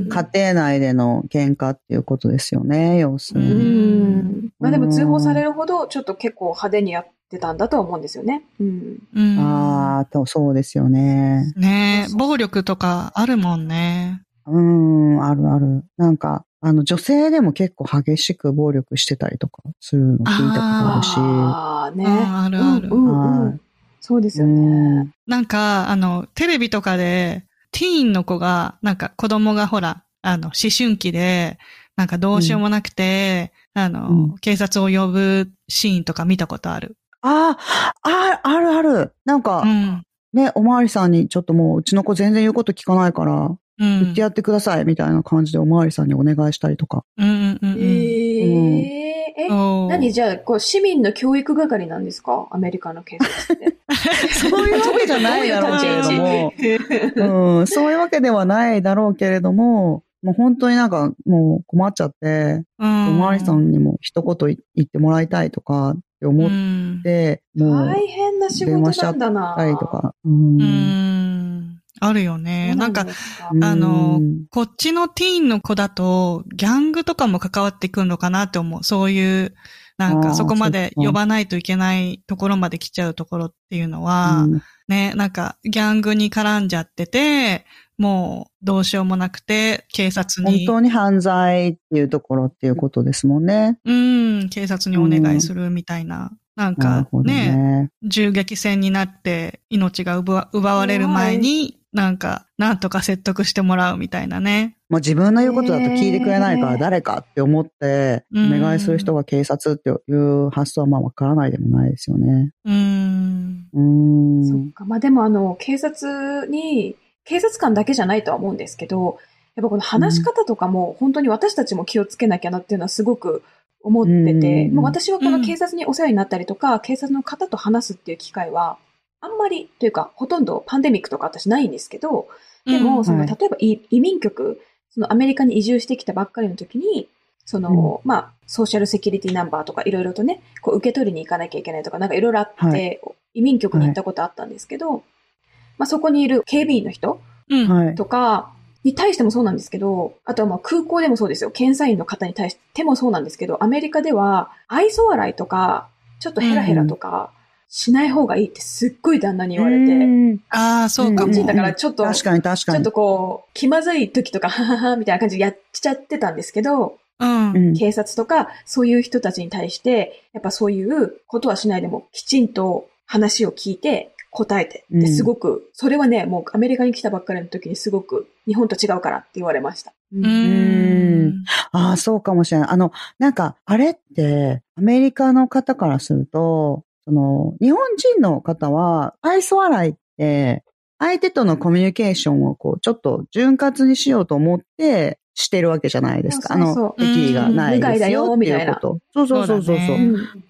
Speaker 1: ん
Speaker 2: 家庭内での喧嘩っていうことですよね、要する
Speaker 3: う
Speaker 2: に。
Speaker 3: ん。まあでも通報されるほど、ちょっと結構派手にやってたんだとは思うんですよね。うん。
Speaker 1: うん。
Speaker 2: ああ、とそうですよね。
Speaker 1: ねえ、暴力とかあるもんね。
Speaker 2: うん、あるある。なんか、あの、女性でも結構激しく暴力してたりとかするの聞いたことあるし。
Speaker 3: ああ、ね。
Speaker 1: うんあるある
Speaker 3: うんうん。そうですよ
Speaker 2: う
Speaker 3: ね。
Speaker 2: ん
Speaker 1: なんか、あの、テレビとかで、ティーンの子が、なんか子供がほら、あの、思春期で、なんかどうしようもなくて、あの、
Speaker 2: うん
Speaker 1: 警察を呼ぶシーンとか見たことある。
Speaker 2: ああ、あるある。なんか、
Speaker 1: うん。
Speaker 2: ね、おまわりさんにちょっともう、うちの子全然言うこと聞かないから、
Speaker 1: うん。
Speaker 2: 言ってやってください、みたいな感じでおまわりさんにお願いしたりとか。
Speaker 1: うんうんうんうん。
Speaker 3: えええ、何じゃあ、こう、市民の教育係なんですか？アメリカの警察って。
Speaker 2: そういうわけじゃないだろうけれども、うん、そういうわけではないだろうけれども、もう本当になんかもう困っちゃって、
Speaker 1: うん
Speaker 2: おまわりさんにも一言言ってもらいたいとかって思っ
Speaker 1: うん
Speaker 2: て、もう
Speaker 3: 大変な仕事なんだな。
Speaker 2: たりとか。うん
Speaker 1: うん。あるよね。なんか、あのこっちのティーンの子だと、ギャングとかも関わってくるのかなって思う。そういう、なんかそこまで呼ばないといけないところまで来ちゃうところっていうのは、
Speaker 2: うん
Speaker 1: ね、なんかギャングに絡んじゃってて、もうどうしようもなくて、警察に、
Speaker 2: 本当に犯罪っていうところっていうことですもんね。
Speaker 1: うん、警察にお願いするみたいな。なんかね、
Speaker 2: ね。
Speaker 1: 銃撃戦になって命が奪われる前に、なんか、なんとか説得してもらうみたいなね。
Speaker 2: もう自分の言うことだと聞いてくれないから誰かって思って、
Speaker 1: うん
Speaker 2: お願いする人が警察っていう発想はまあわからないでもないですよね。
Speaker 1: うーん。
Speaker 2: うーん。
Speaker 3: そっか。まあでもあの、警察に、警察官だけじゃないとは思うんですけど、やっぱこの話し方とかも本当に私たちも気をつけなきゃなっていうのはすごく思ってて、
Speaker 2: うん
Speaker 3: もう私はこの警察にお世話になったりとか、警察の方と話すっていう機会は、あんまりというか、ほとんどパンデミックとか私ないんですけど、でも、
Speaker 1: うん
Speaker 3: その、
Speaker 2: はい
Speaker 3: 例えば移移民局、そのアメリカに移住してきたばっかりの時に、その、まあ、ソーシャルセキュリティナンバーとかいろいろとね、こう受け取りに行かなきゃいけないとか、なんかいろいろあって、
Speaker 2: はい
Speaker 3: 移民局に行ったことあったんですけど、まあそこにいる警備員の人
Speaker 1: うん。
Speaker 2: はい。
Speaker 3: とかに対してもそうなんですけど、あとはまあ空港でもそうですよ。検査員の方に対してもそうなんですけど、アメリカでは愛想笑いとか、ちょっとヘラヘラとかしない方がいいってすっごい旦那に言われて、
Speaker 2: うん
Speaker 1: ああ、そうかも。
Speaker 3: だからちょっと、
Speaker 2: 確かに確かに。
Speaker 3: ちょっとこう、気まずい時とか、ははは、みたいな感じでやっちゃってたんですけど、
Speaker 1: うん。
Speaker 2: うん
Speaker 3: 警察とか、そういう人たちに対して、やっぱそういうことはしないでも、きちんと話を聞いて、答えて。で、
Speaker 2: うん
Speaker 3: すごく、それはね、もうアメリカに来たばっかりの時にすごく、日本と違うからって言われました。う
Speaker 1: うーん。
Speaker 2: ああ、そうかもしれない。あの、なんか、あれって、アメリカの方からすると、その、日本人の方は、愛想笑いって、相手とのコミュニケーションをこう、ちょっと潤滑にしようと思って、してるわけじゃないですか。あ
Speaker 3: そうそうそう
Speaker 2: の、敵意がないですよっていうこと。そうそうそうそうそう。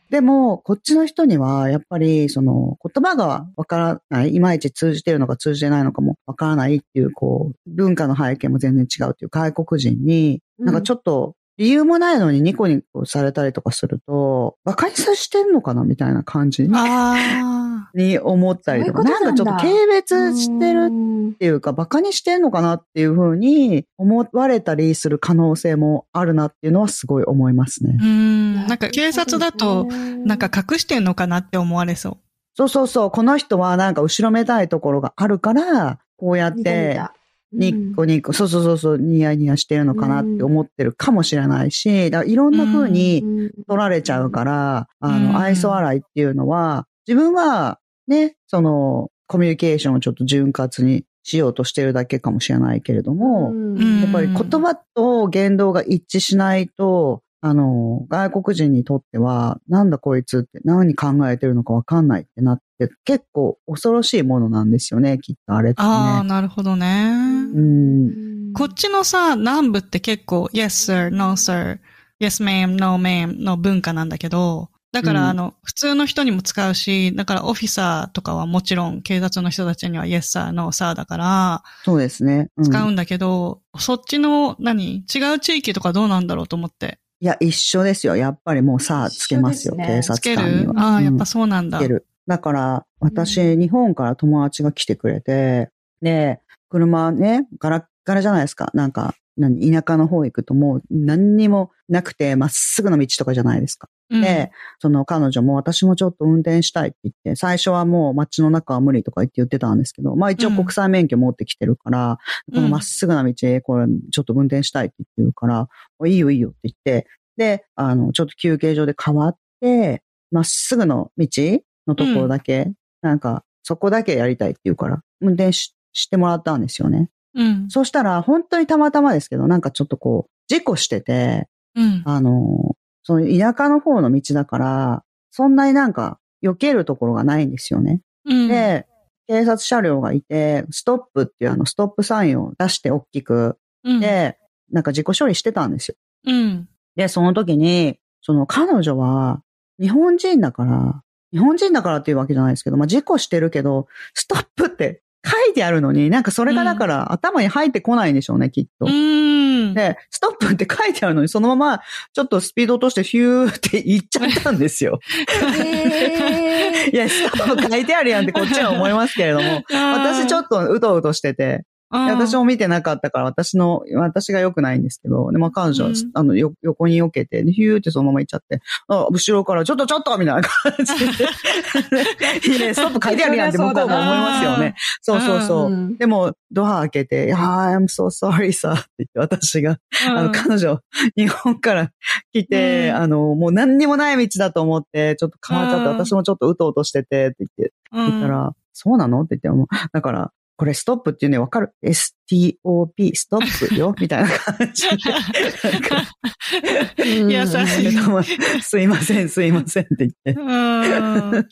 Speaker 2: でも、こっちの人には、やっぱり、その、言葉がわからない、いまいち通じてるのか通じてないのかもわからないっていう、こう、文化の背景も全然違うっていう外国人に、なんかちょっと、理由もないのにニコニコされたりとかすると、馬鹿にさしてんのかなみたいな感じ
Speaker 1: あ
Speaker 2: に思ったりとか、
Speaker 3: そういうことなんだ
Speaker 2: なんかちょっと軽蔑してる
Speaker 3: うん
Speaker 2: っていうか、馬鹿にしてんのかなっていうふうに思われたりする可能性もあるなっていうのはすごい思いますね
Speaker 1: あ。う。ん。なんか警察だと、なんか隠してんのかなって思われそう。
Speaker 2: そうそうそう、この人はなんか後ろめたいところがあるから、こうやって、
Speaker 3: た
Speaker 2: ニッコニコ、そうそうそうそう、ニヤニヤしてるのかなって思ってるかもしれないし、だからいろんな風に取られちゃうから、あ
Speaker 1: うん。
Speaker 2: の、愛想笑いっていうのは、自分はね、その、コミュニケーションをちょっと潤滑にしようとしてるだけかもしれないけれども、
Speaker 1: うん。
Speaker 2: やっぱり言葉と言動が一致しないと、あの、外国人にとっては、なんだこいつって何考えてるのかわかんないってなって、結構恐ろしいものなんですよね、きっとあれって
Speaker 1: ああ、
Speaker 2: ね。
Speaker 1: なるほどね。
Speaker 2: うん。
Speaker 1: こっちのさ、南部って結構、yes sir, no sir, yes ma'am, no ma'am の文化なんだけど、だから、
Speaker 2: うん
Speaker 1: あの、普通の人にも使うし、だからオフィサーとかはもちろん警察の人たちには yes sir, no sir だから、
Speaker 2: そうですね。うん
Speaker 1: 使うんだけど、そっちの、何？違う地域とかどうなんだろうと思って。
Speaker 2: いや、一緒ですよ。やっぱりもうさあつけますよ、
Speaker 3: すね
Speaker 2: 警
Speaker 1: つけ
Speaker 2: 察官には。
Speaker 1: る？ああ、やっぱ
Speaker 2: うん
Speaker 1: そうなんだ。
Speaker 2: つける。だから、私、日本から友達が来てくれて、で、車ね、ガラッガラじゃないですか。なんか、何、田舎の方行くともう何にもなくて、まっすぐの道とかじゃないですか。
Speaker 1: うん
Speaker 2: で、その彼女も私もちょっと運転したいって言って、最初はもう街の中は無理とか言って言ってたんですけど、まあ一応国際免許持ってきてるから、
Speaker 1: うん
Speaker 2: このまっすぐな道、これちょっと運転したいって言ってるから、おいいよいいよって言って、で、あの、ちょっと休憩所で変わって、まっすぐの道のところだけ、なんか、そこだけやりたいって言うから、運転ししてもらったんですよね。
Speaker 1: うん。
Speaker 2: そしたら、本当にたまたまですけど、なんかちょっとこう、事故してて、
Speaker 1: うん。
Speaker 2: あの、その田舎の方の道だから、そんなになんか避けるところがないんですよね。
Speaker 1: うん、
Speaker 2: で、警察車両がいて、ストップっていうあのストップサインを出して大きく、
Speaker 1: うん、
Speaker 2: で、なんか自己処理してたんですよ。
Speaker 1: うん。
Speaker 2: で、その時に、その彼女は日本人だから、日本人だからっていうわけじゃないですけど、まあ事故してるけど、ストップって書いてあるのに、なんかそれがだから頭に入ってこないんでしょうね、きっと。
Speaker 1: うん。
Speaker 2: で、ストップって書いてあるのに、そのまま、ちょっとスピード落としてヒューって行っちゃったんですよ。
Speaker 3: え
Speaker 2: いや、ストップ書いてあるやんってこっちは思いますけれども、私ちょ
Speaker 1: っ
Speaker 2: っとうとうとしてて、
Speaker 1: うん
Speaker 2: 私も見てなかったから、私の、私が良くないんですけど、で、まあ彼女は、
Speaker 1: うん。
Speaker 2: あの、よ横に避けて、でヒューってそのまま行っちゃって、あ、後ろから、ちょっとちょっとみたいな感じで、いいね、ストップ書いてあるやんって向こうも思いますよね。そうそうそう。
Speaker 3: うん
Speaker 2: でも、ドア開けて、いやー I'm so sorry, sir って言って、私が、あの、彼女、日本から来て、
Speaker 1: うん。
Speaker 2: あの、もう何にもない道だと思って、ちょっと変わっちゃって、
Speaker 1: うん。
Speaker 2: 私もちょっとうとうとしてて、って言って、
Speaker 1: うん、
Speaker 2: 言ったら、そうなの？って言っても、だから、これストップっていうね、わかる ?STOP、ストップよ？みたいな感じで。
Speaker 1: 優しい
Speaker 2: すいません、すいませんって言って。
Speaker 1: うん。
Speaker 2: は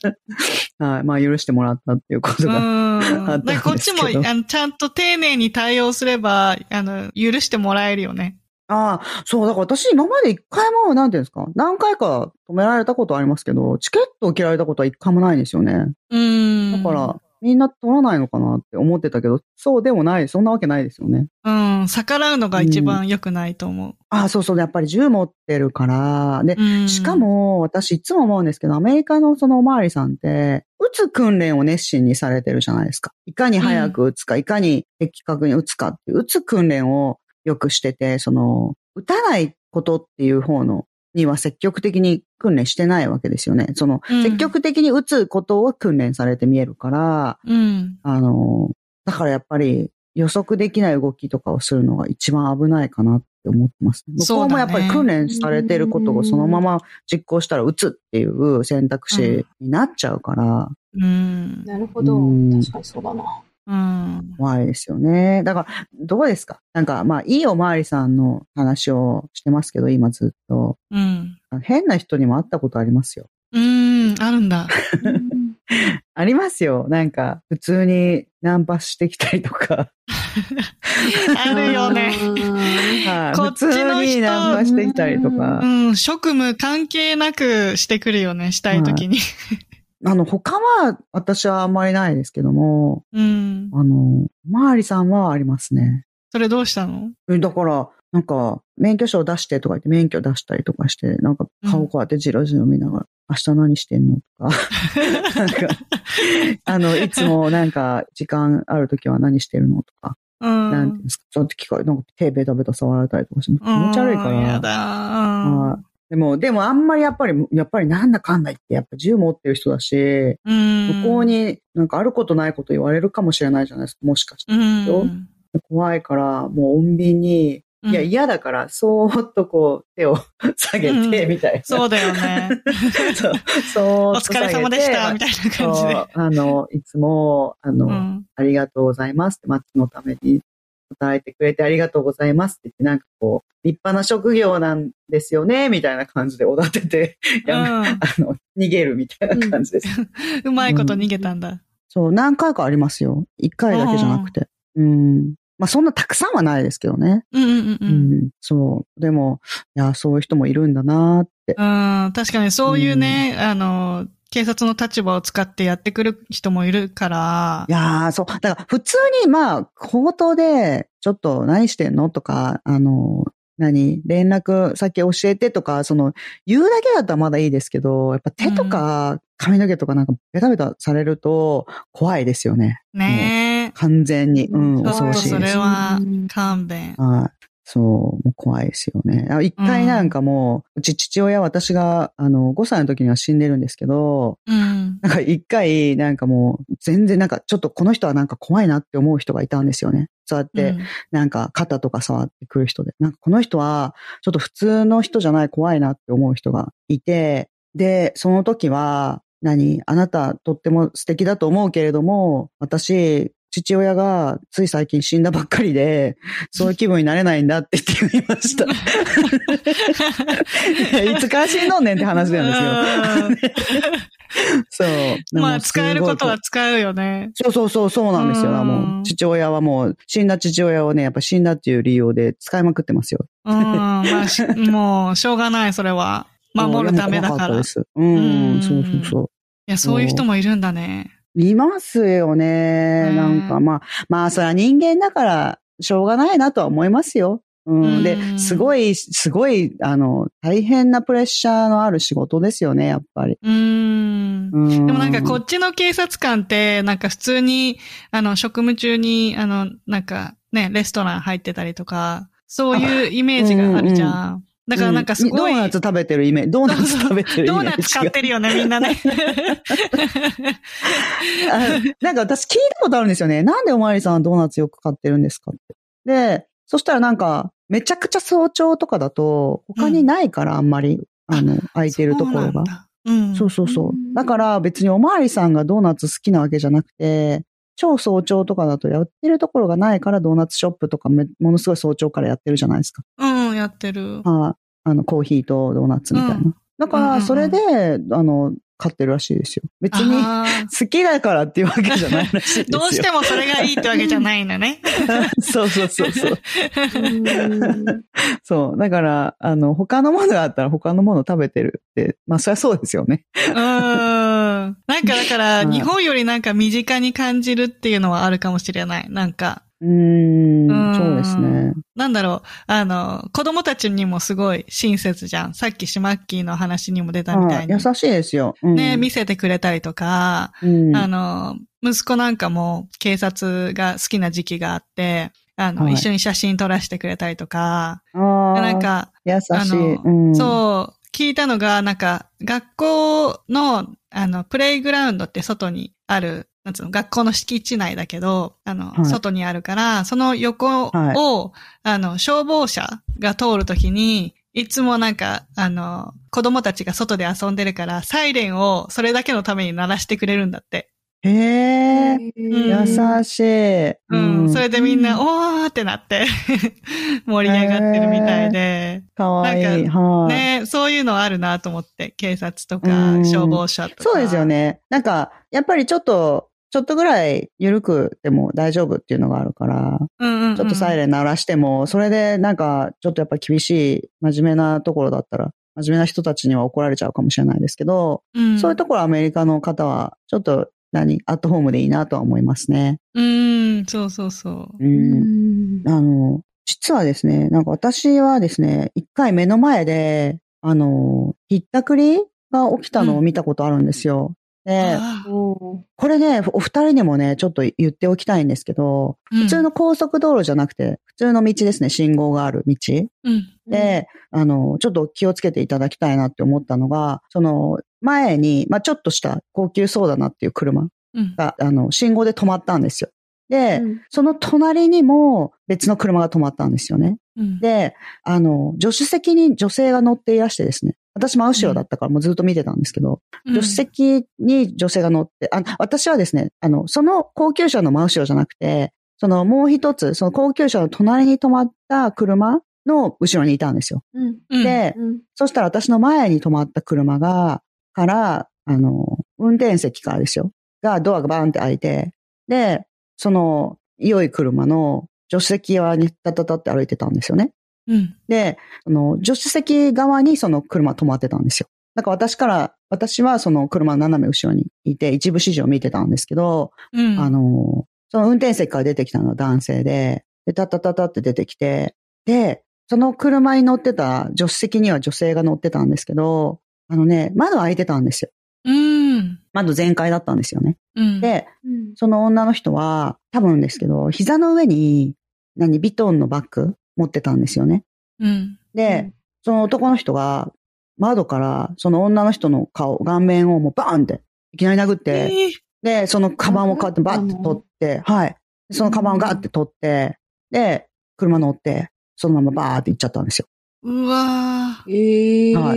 Speaker 2: い。まあ、許してもらったっていうことが。
Speaker 1: うん。
Speaker 2: あったんです
Speaker 1: こっちも、あの、ちゃんと丁寧に対応すれば、あの、許してもらえるよね。
Speaker 2: ああ、そう、だから私今まで一回も、なんていうんですか、何回か止められたことありますけど、チケットを切られたことは一回もないんですよね。
Speaker 1: うん。
Speaker 2: だから、みんな取らないのかなって思ってたけど、そうでもない、そんなわけないですよね。
Speaker 1: うん、逆らうのが一番良くないと思う。
Speaker 2: ああ、そうそう、やっぱり銃持ってるから、で、
Speaker 1: うん。
Speaker 2: しか、も、私いつも思うんですけど、アメリカのそのおまわりさんって、撃つ訓練を熱心にされてるじゃないですか。いかに早く撃つか、いかに的確に撃つかっていう、撃つ訓練をよくしてて、その、撃たないことっていう方の、には積極的に訓練してないわけですよね。その、
Speaker 1: うん
Speaker 2: 積極的に撃つことを訓練されて見えるから、
Speaker 1: うん。
Speaker 2: あの、だからやっぱり予測できない動きとかをするのが一番危ないかなって思ってます。向こうもやっぱり訓練されてることをそのまま実行したら撃つっていう選択肢になっちゃうから、
Speaker 1: うん。
Speaker 3: なるほど
Speaker 2: うん。
Speaker 3: 確かにそうだな。
Speaker 1: うん。
Speaker 2: 怖いですよね。だから、どうですか？なんか、まあ、いいおまわりさんの話をしてますけど、今ずっと。
Speaker 1: うん。
Speaker 2: 変な人にも会ったことありますよ。
Speaker 1: うん、あるんだ。
Speaker 2: ありますよ。なんか、普通にナンパしてきたりとか。
Speaker 1: あるよね。
Speaker 2: はい。普
Speaker 1: こっちの人
Speaker 2: ナンパしてきたりとか
Speaker 1: う。ん、職務関係なくしてくるよね、したいときに。
Speaker 2: あの、他は私はあんまりないですけども、
Speaker 1: うん。
Speaker 2: あの、おまわりさんはありますね。
Speaker 1: それどうしたの？
Speaker 2: えだから、なんか、免許証出してとか言って免許出したりとかして、なんか顔こうやってじろじろ見ながら、明日何してんのとか。なんか、あの、いつもなんか、時間ある時は何してるのとか。
Speaker 1: うん。
Speaker 2: なんていうんですか、ちょっと機械、なんか手ベタベタ触られたりとかして、気持ち悪いか
Speaker 1: うんや
Speaker 2: ら。
Speaker 1: だ。
Speaker 2: はいでも、でもあんまりやっぱり、やっぱりなんだかんだ言って、やっぱ銃持ってる人だし、
Speaker 1: うん。
Speaker 2: 向こうになんかあることないこと言われるかもしれないじゃないですか、もしかして。
Speaker 1: うん。
Speaker 2: 怖いから、もう穏便に、いや、嫌だから、そーっとこう、手を 下げて、
Speaker 1: うん
Speaker 2: みたいな。
Speaker 1: そうだよね。
Speaker 2: そう。そ
Speaker 1: お
Speaker 2: ーっと下げて
Speaker 1: 疲れ様でした、みたいな感じで。
Speaker 2: あの、いつも、あの、
Speaker 1: うん。
Speaker 2: ありがとうございますって、町のために働いてくれてありがとうございますって言って、なんかこう、立派な職業なんですよね、みたいな感じでおだてて、やめあの、逃げるみたいな感じです。
Speaker 1: うん。うまいこと逃げたんだ。
Speaker 2: そう、何回かありますよ。一回だけじゃなくて。うん。まあ、そんなたくさんはないですけどね。
Speaker 1: うんうんうん
Speaker 2: う
Speaker 1: うん。
Speaker 2: ん。そう。でも、いや、そういう人もいるんだなって。
Speaker 1: うん、確かにそういうね、あの、警察の立場を使ってやってくる人もいるから
Speaker 2: い、やー、そう。だから、普通に、まあ、口頭で、ちょっと何してんの？とか、あの、何？連絡先教えてとか、その、言うだけだったらまだいいですけど、やっぱ手とか髪の毛とかなんかベタベタされると怖いですよね。
Speaker 1: ね
Speaker 2: 完全に。うん、恐ろしいです。
Speaker 1: れは
Speaker 3: うん
Speaker 1: 勘弁。
Speaker 2: はい。そう、もう怖いですよね。あ一回なんかもう、うち父親、私が、あの、5歳の時には死んでるんですけど、
Speaker 1: うん。
Speaker 2: なんか一回、なんかもう、全然なんか、ちょっとこの人はなんか怖いなって思う人がいたんですよね。そうやって、
Speaker 1: うん
Speaker 2: なんか肩とか触ってくる人で。なんかこの人は、ちょっと普通の人じゃない怖いなって思う人がいて、で、その時は、何あなたとっても素敵だと思うけれども、私、父親がつい最近死んだばっかりで、そういう気分になれないんだって言ってみました。いつから死んどんねんって話なんですよ。そう。
Speaker 1: うんまあ、使えることは使うよね。
Speaker 2: そうそうそう、そうなんですよ。
Speaker 1: うん
Speaker 2: もう、父親はもう、死んだ父親をね、やっぱ死んだっていう理由で使いまくってますよ。
Speaker 1: うん。まあし、もう、しょうがない、それは。守るためだから。い
Speaker 2: そうん、
Speaker 1: うん
Speaker 2: そうそうそ
Speaker 1: や、そういう人もいるんだね。
Speaker 2: う。いますよね。
Speaker 1: うん
Speaker 2: なんか、まあ、まあ、それは人間だから、しょうがないなとは思いますよ。うん。
Speaker 1: うん
Speaker 2: で、すごい、すごい、あの、大変なプレッシャーのある仕事ですよね、やっぱり。
Speaker 1: うーん。
Speaker 2: うん。
Speaker 1: でもなんかこっちの警察官って、なんか普通に、あの、職務中に、あの、なんかね、レストラン入ってたりとか、そういうイメージがあるじゃん。だからなんかすごい、
Speaker 2: うんドーナツ食べてるイメージ。ドーナツ食べてるイメージが。
Speaker 1: ドーナツ買ってるよね、みんなね。
Speaker 2: あなんか私聞いたことあるんですよね。なんでおまわりさんはドーナツよく買ってるんですかって。で、そしたらなんか、めちゃくちゃ早朝とかだと、他にないからあんまり、あの、空いてるところが。
Speaker 1: そうなん。
Speaker 2: そうそうそうう。
Speaker 3: ん
Speaker 2: だから別におまわりさんがドーナツ好きなわけじゃなくて、超早朝とかだとやってるところがないからドーナツショップとかめものすごい早朝からやってるじゃないですか。
Speaker 1: うん、やってる。
Speaker 2: ああの、コーヒーとドーナツみたいな。
Speaker 1: うん
Speaker 2: だから、それで、あの、買ってるらしいですよ。別に、好きだからっていうわけじゃないらしいですよ。
Speaker 1: どうしてもそれがいいってわけじゃないんだね。
Speaker 2: そうそうそうそう。
Speaker 3: うん
Speaker 2: そう。だから、あの、他のものがあったら他のもの食べてるって、まあ、そりゃそうですよね。
Speaker 1: うん。なんかだから、
Speaker 2: うん
Speaker 1: 日本よりなんか身近に感じるっていうのはあるかもしれない。なんか、
Speaker 2: うーん
Speaker 1: うん
Speaker 2: そうですね。
Speaker 1: なんだろう、あの、子供たちにもすごい親切じゃん。さっきシマッキーの話にも出たみたいに。
Speaker 2: あ優しいですよ。うん、
Speaker 1: ね、見せてくれたりとか、
Speaker 2: うん、
Speaker 1: あの、息子なんかも警察が好きな時期があって、あの、
Speaker 2: はい
Speaker 1: 一緒に写真撮らせてくれたりとか、なんか、
Speaker 2: 優しい。
Speaker 1: あの
Speaker 2: うん、
Speaker 1: そう、聞いたのが、なんか、学校の、あの、プレイグラウンドって外にある、なんつうの、学校の敷地内だけど、あの、
Speaker 2: はい
Speaker 1: 外にあるから、その横を、
Speaker 2: は
Speaker 1: あの、消防車が通るときに、いつもなんか、あの、子供たちが外で遊んでるから、サイレンをそれだけのために鳴らしてくれるんだって。
Speaker 2: へえ、
Speaker 1: うん
Speaker 2: 優しい。
Speaker 1: うん。それでみんな、
Speaker 3: うん
Speaker 1: おーってなって、盛り上がってるみたいで。
Speaker 2: かわいい。
Speaker 1: な
Speaker 2: はい、
Speaker 1: ねそういうのあるなと思って、警察と
Speaker 2: う
Speaker 1: か
Speaker 2: ん
Speaker 1: 消防車とか。
Speaker 2: そうですよ。ね。なんか、やっぱりちょっと、ちょっとぐらい緩くても大丈夫っていうのがあるから、
Speaker 1: うんうん、うん。
Speaker 2: ちょっとサイレン鳴らしても、それでなんか、ちょっとやっぱ厳しい、真面目なところだったら、真面目な人たちには怒られちゃうかもしれないですけど、
Speaker 1: うん、
Speaker 2: そういうところアメリカの方は、ちょっと、何、アットホームでいいなとは思いますね。
Speaker 1: うん、そうそうそう。
Speaker 2: う。
Speaker 3: うんん
Speaker 2: あの、実はですね、なんか私はですね、一回目の前で、あの、ひったくりが起きたのを見たことあるんですよ。で、これね、お二人にもね、ちょっと言っておきたいんですけど、
Speaker 1: うん
Speaker 2: 普通の高速道路じゃなくて、普通の道ですね、信号がある道。
Speaker 1: うん。
Speaker 2: で、あの、ちょっと気をつけていただきたいなって思ったのが、その、前に、まあちょっとした高級そうだなっていう車
Speaker 1: うん。
Speaker 2: が、あの、信号で止まったんですよ。で、
Speaker 3: うん
Speaker 2: その隣にも別の車が止まったんですよね。
Speaker 1: うん。
Speaker 2: で、あの、助手席に女性が乗っていらしてですね。私真後ろだったからもうずっと見てたんですけど、
Speaker 1: うん
Speaker 2: 助手席に女性が乗って、あ私はですね、あの、その高級車の真後ろじゃなくて、そのもう一つ、その高級車の隣に止まった車の後ろにいたんですよ。
Speaker 3: うん
Speaker 1: うん、
Speaker 2: で、
Speaker 3: うん
Speaker 2: そしたら私の前に止まった車が、から、あの、運転席からですよ。が、ドアがバーンって開いて、で、その、良い車の助手席側にタタタって歩いてたんですよね。
Speaker 1: うん。
Speaker 2: で、その、助手席側にその車止まってたんですよ。だから私から、私はその車の斜め後ろにいて、一部始終を見てたんですけど、
Speaker 1: うん。
Speaker 2: あの、その運転席から出てきたのは男性で、で、タタタタって出てきて、で、その車に乗ってた、助手席には女性が乗ってたんですけど、あのね、窓開いてたんですよ。
Speaker 1: うん。
Speaker 2: 窓全開だったんですよね。
Speaker 1: うん。
Speaker 2: で、
Speaker 3: うん
Speaker 2: その女の人は、多分ですけど、膝の上に、何、ビトンのバッグ持ってたんですよね。
Speaker 1: うん。
Speaker 2: で、その男の人が、窓から、その女の人の顔、顔面をもうバーンって、いきなり殴って、
Speaker 1: えー
Speaker 2: で、そのカバンをこうやってバッて取って、はい。そのカバンをガーって取って、で、車乗って、そのままバーって行っちゃったんですよ。
Speaker 1: うわー
Speaker 3: ええ
Speaker 2: は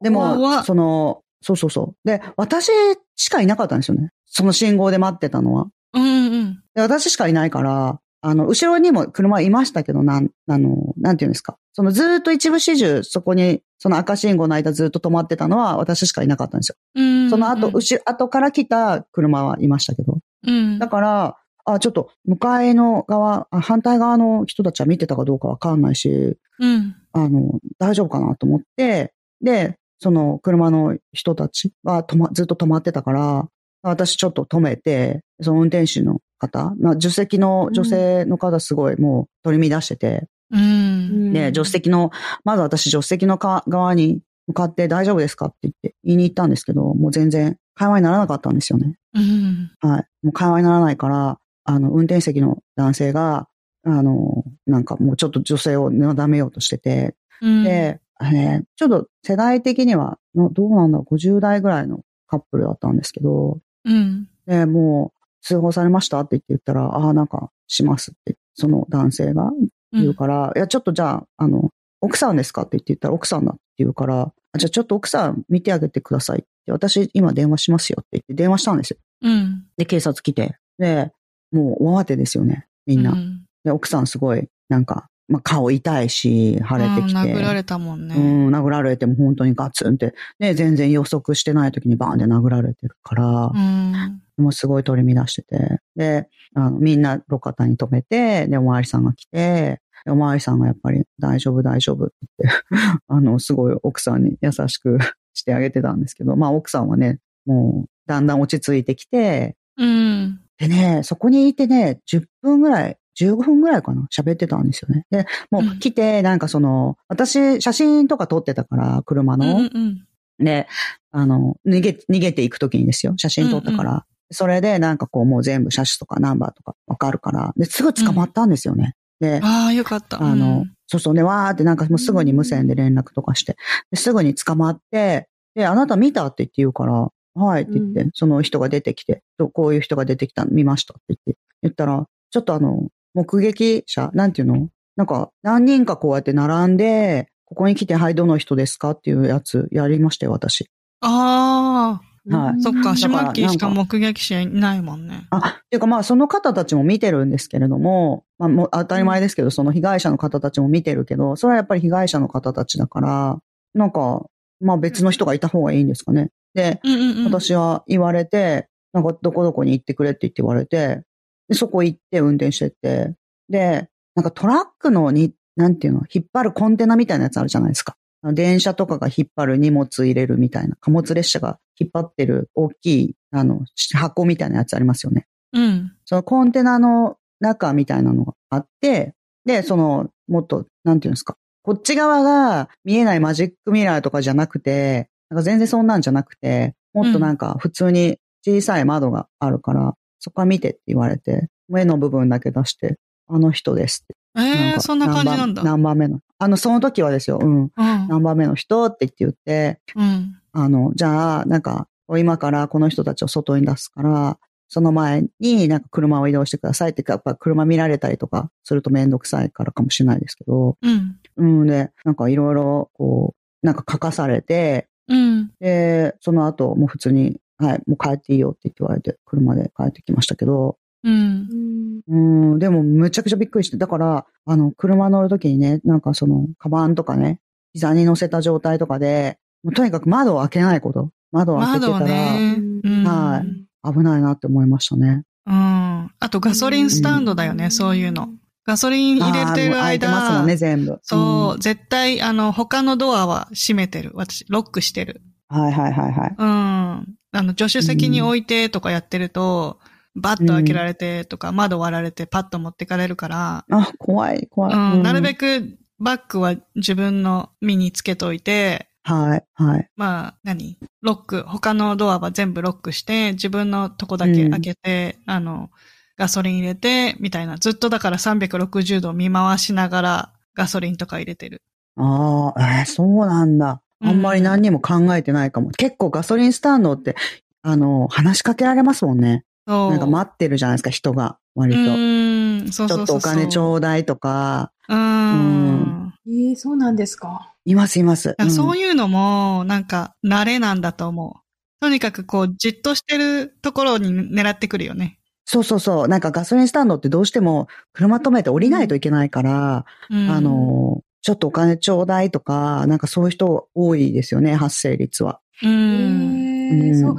Speaker 2: で
Speaker 1: 怖
Speaker 2: も、
Speaker 1: っ
Speaker 2: その、そうそうそう。で、私しかいなかったんですよね。その信号で待ってたのは。
Speaker 1: うんうん。
Speaker 2: で、私しかいないから、あの、後ろにも車いましたけど、なん、あの、なんていうんですか。そのずーっと一部始終、そこに、その赤信号の間ずっと止まってたのは私しかいなかったんですよ。
Speaker 1: うん。
Speaker 2: その後、
Speaker 1: うん
Speaker 2: 後ろ、後から来た車はいましたけど。
Speaker 1: うん。
Speaker 2: だから、あ、ちょっと、向かいの側、あ反対側の人たちは見てたかどうかわかんないし、
Speaker 1: うん。
Speaker 2: あの、大丈夫かなと思って、で、その車の人たちが止ま、ずっと止まってたから、私ちょっと止めて、その運転手の方、まあ、助手席の女性の方すごいもう取り乱してて、
Speaker 1: うん。
Speaker 2: で、助手席の、まず私助手席のか側に向かって大丈夫ですかって言って言いに行ったんですけど、もう全然会話にならなかったんですよね。
Speaker 1: うん。
Speaker 2: はい。もう会話にならないから、あの、運転席の男性が、あの、なんかもうちょっと女性をなだめようとしてて、
Speaker 1: うん、
Speaker 2: で、えーちょっと世代的には、のどうなんだろう、50代ぐらいのカップルだったんですけど、
Speaker 1: うん。
Speaker 2: で、もう通報されました？って言って言ったら、ああ、なんかしますって、その男性が言うから、いや、ちょっとじゃあ、あの、奥さんですか？って言って言ったら、奥さんだって言うから、あじゃあちょっと奥さん見てあげてくださいって、私今電話しますよって言って電話したんですよ。
Speaker 1: うん。
Speaker 2: で、警察来て、で、もう大慌てですよね、みんな。
Speaker 1: うん
Speaker 2: で、奥さんすごい、なんか、まあ、顔痛いし、腫れてきて。
Speaker 1: 殴られたもんね。
Speaker 2: うん、殴られても本当にガツンって、ね、全然予測してない時にバーンって殴られてるから
Speaker 1: う、ん。
Speaker 2: もうすごい取り乱してて、で、あの、みんな路肩に止めて、で、おまわりさんが来て、でおまわりさんがやっぱり大丈夫大丈夫って言って、あの、すごい奥さんに優しくしてあげてたんですけど、まあ奥さんはね、もうだんだん落ち着いてきて、
Speaker 1: うん。
Speaker 2: でね、そこにいてね、10分ぐらい、15分ぐらいかな喋ってたんですよね。で、も
Speaker 1: うん
Speaker 2: う来て、なんかその、私、写真とか撮ってたから、車
Speaker 1: うん
Speaker 2: の。
Speaker 1: うん
Speaker 2: で、あの、逃げ、逃げていくときにですよ。写真撮ったから。
Speaker 1: うん
Speaker 2: それで、なんかこう、もう全部車種とかナンバーとかわかるから。で、すぐ捕まったんですよね。で、
Speaker 1: ああ、よかった。
Speaker 2: あの、そうそうね、わーってなんかもうすぐに無線で連絡とかして、ですぐに捕まって、で、あなた見たって言って言うから、はいって言って、
Speaker 3: う
Speaker 2: その人が出てきて、とこういう人が出てきたの見ましたって言って、言ったら、ちょっとあの、目撃者、なんていうの？なんか、何人かこうやって並んで、ここに来て、はい、どの人ですか？っていうやつやりましたよ、私。
Speaker 1: ああ、
Speaker 2: はい
Speaker 1: そっか、シマッキーしか目撃者いないもんね。
Speaker 2: あ、っていうかまあその方たちも見てるんですけれども、まあもう当たり前ですけど、その被害者の方たちも見てるけど、それはやっぱり被害者の方たちだから、なんか、まあ別の人がいた方がいいんですかね。で、
Speaker 1: うんうんうん。
Speaker 2: 私は言われて、なんかどこどこに行ってくれって言って言われて、で、そこ行って運転してって、で、なんかトラックのに、なんていうの、引っ張るコンテナみたいなやつあるじゃないですか。あの電車とかが引っ張る荷物入れるみたいな、貨物列車が引っ張ってる大きい、あの、箱みたいなやつありますよね。
Speaker 1: うん。
Speaker 2: そのコンテナの中みたいなのがあって、で、その、もっと、なんていうんですか。こっち側が見えないマジックミラーとかじゃなくて、なんか全然そんなんじゃなくて、もっとなんか普通に小さい窓があるから、そこから見てって言われて、目の部分だけ出して、あの人ですって。
Speaker 1: ええ
Speaker 2: か
Speaker 1: そんな感じなんだ。
Speaker 2: 何番何番目の。あの、その時はですよ、うん。
Speaker 1: うん。
Speaker 2: 何番目の人って言って言って、
Speaker 1: うん。
Speaker 2: あの、じゃあ、なんか、今からこの人たちを外に出すから、その前になんか車を移動してくださいってか、やっぱ車見られたりとかするとめんどくさいからかもしれないですけど、
Speaker 1: うん。
Speaker 2: うんで、なんかいろいろこう、なんか書かされて、
Speaker 1: うん。
Speaker 2: で、その後もう普通に、はい、もう帰っていいよって言って言われて、車で帰ってきましたけど、
Speaker 1: うん。
Speaker 2: うん、でもむちゃくちゃびっくりして、だから、あの、車乗るときにね、なんかその、カバンとかね、膝に乗せた状態とかで、とにかく窓を開けないこと。窓を開けて
Speaker 1: 窓
Speaker 2: たら、
Speaker 1: ね。うん。
Speaker 2: はい危ないなって思いましたね。
Speaker 1: うん。あとガソリンスタンドだよね、そういうの。ガソリン入れてる
Speaker 2: あーもう開いて
Speaker 1: 間、
Speaker 2: ますもんね、全部。
Speaker 1: そう、
Speaker 2: ん
Speaker 1: 絶対、あの、他のドアは閉めてる。私、ロックしてる。
Speaker 2: はいはいはいはい。
Speaker 1: うん。あの、助手席に置いてとかやってると、バッと開けられてとか、窓割られてパッと持ってかれるから、
Speaker 2: あ、怖い、怖い。
Speaker 1: うん、なるべ
Speaker 2: く。
Speaker 1: くバッグは自分の身につけといて、
Speaker 2: はい、はい。
Speaker 1: まあ、何？ロック、他のドアは全部ロックして、自分のとこだけ開けて、あの、ガソリン入れて、みたいな。ずっとだから360度見回しながらガソリンとか入れてる。
Speaker 2: ああ、えーそうなんだ。あんまり何にも考えてないかも。結構ガソリンスタンドって、あの、話しかけられますもんね。
Speaker 1: そう。
Speaker 2: なんか待ってるじゃないですか、人が。割と。
Speaker 1: うん、そう
Speaker 2: ちょっとお。金ちょうだいとか、
Speaker 1: うん。
Speaker 2: うん
Speaker 3: ええそうなんですか。
Speaker 2: いますいます。
Speaker 1: だからそう
Speaker 2: い
Speaker 1: いうのも、なんか、慣れなんだと思う。とにかくこう、じっとしてるところに狙ってくるよね。
Speaker 2: そうそうそう。なんかガソリンスタンドってどうしても車止めて降りないといけないから、
Speaker 1: うん、
Speaker 2: あ、の、ちょっとお金ちょうだいとか、なんかそういう人多いですよね、発生率は。
Speaker 1: う
Speaker 3: え
Speaker 1: ん。
Speaker 2: うん
Speaker 3: えそう。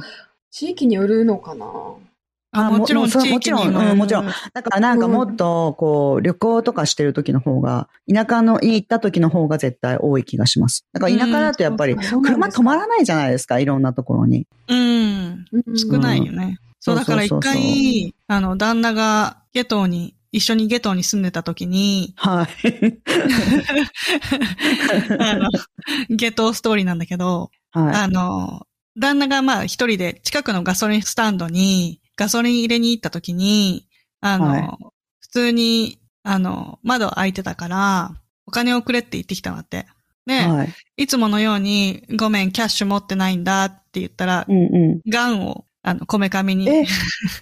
Speaker 3: 地域によるのかな。
Speaker 1: あ、
Speaker 2: あ
Speaker 1: もちろん地域に
Speaker 2: もちろんうんもちろん
Speaker 1: ん。
Speaker 2: だからなんかもっと、こう、旅行とかしてる時の方が、田舎のに行った時の方が絶対多い気がします。だから田舎だとやっぱり車止まらないじゃないですか、いろんなところに。
Speaker 1: うん。
Speaker 3: うん
Speaker 1: 少ないよね。そう、だから一回、あの、旦那がゲトに一緒にゲトに住んでた時に、
Speaker 2: はい。
Speaker 1: あの、ゲトストーリーなんだけど、
Speaker 2: はい。
Speaker 1: あの、旦那がまあ一人で近くのガソリンスタンドにガソリン入れに行った時に、あの、
Speaker 2: はい
Speaker 1: 普通に、あの、窓開いてたから、お金をくれって言ってきたんだって。で、
Speaker 2: はい。
Speaker 1: いつものように、ごめん、キャッシュ持ってないんだって言ったら
Speaker 2: う、んう
Speaker 1: ガンを、あの、こめかみに。
Speaker 2: ん。え？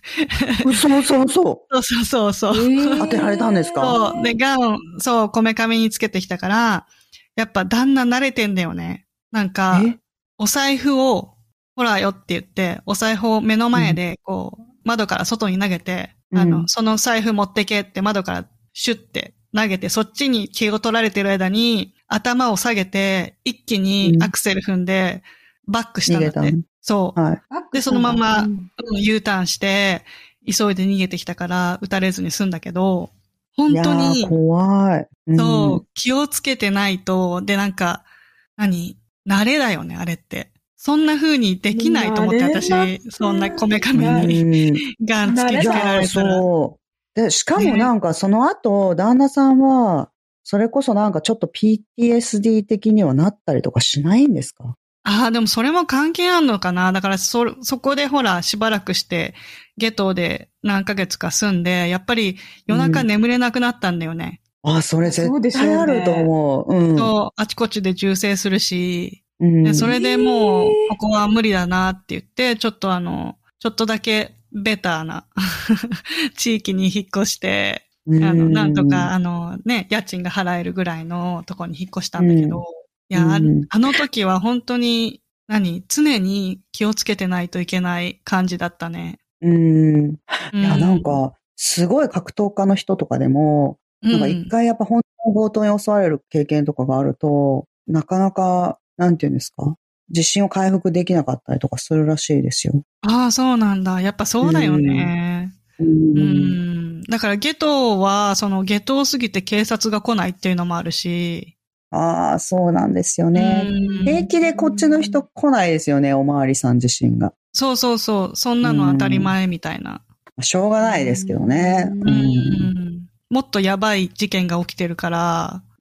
Speaker 2: 嘘嘘嘘。
Speaker 1: そうそうそうそう。
Speaker 3: え
Speaker 2: 当てられたんですか？
Speaker 1: そう。で、ガン、そう、こめかみにつけてきたから、やっぱ旦那慣れてんだよね。なんか、
Speaker 2: え？
Speaker 1: お財布を、ほらよって言って、お財布を目の前で、こう、窓から外に投げて、あの、
Speaker 2: うん
Speaker 1: その財布持ってけって窓からシュッて投げて、そっちに気を取られてる間に、頭を下げて、一気にアクセル踏んで、バックしたんだって。
Speaker 2: 逃げたの
Speaker 1: そう。
Speaker 2: はい。
Speaker 1: でそのまま
Speaker 3: うん
Speaker 1: うん U ターンして、急いで逃げてきたから、撃たれずに済んだけど、本当に
Speaker 2: ー、怖い。うん
Speaker 1: そう、気をつけてないと、で、なんか、何？慣れだよね、あれって。そんな風にできないと思って、私、そんなこめかみ
Speaker 2: う
Speaker 1: に
Speaker 2: ん
Speaker 1: ガンつけつけられたら。
Speaker 2: そう。で、しかもなんかその後、旦那さんは、それこそなんかちょっと PTSD 的にはなったりとかしないんですか？
Speaker 1: ああ、でもそれも関係あんのかなだから、そ、そこでほら、しばらくして、ゲトで何ヶ月か住んで、やっぱり夜中眠れなくなったんだよね。
Speaker 2: あ、それ絶
Speaker 3: そうでしょうね
Speaker 2: 対あると思う。うん。
Speaker 1: そう、あちこちで銃声するし、
Speaker 2: うん。
Speaker 1: でそれでもう、ここは無理だなって言って、ちょっとあの、ちょっとだけベターな 地域に引っ越して、あの、なんとか、あのね、家賃が払えるぐらいのとこに引っ越したんだけど、
Speaker 2: うん。
Speaker 1: いや、あの時は本当に、何常に気をつけてないといけない感じだったね。
Speaker 2: うん。
Speaker 1: う
Speaker 2: いや、なん、か、すごい格闘家の人とかでも、なんか一回やっぱ本当に強盗に襲われる経験とかがあると、なかなか、なんていうんですか？自信を回復できなかったりとかするらしいですよ。
Speaker 1: ああ、そうなんだ。やっぱそうだよね。
Speaker 2: う
Speaker 1: うん。だからゲトは、そのゲトを過ぎて警察が来ないっていうのもあるし。
Speaker 2: ああ、そうなんですよね。
Speaker 1: うん
Speaker 2: 平気でこっちの人来ないですよね、おまわりさん自身が。
Speaker 1: そうそうそう。そんなの当たり前みたいな。
Speaker 2: まあしょうがないですけどね。
Speaker 3: う
Speaker 1: うんん。もっとやばい事件が起きてるから、
Speaker 2: うん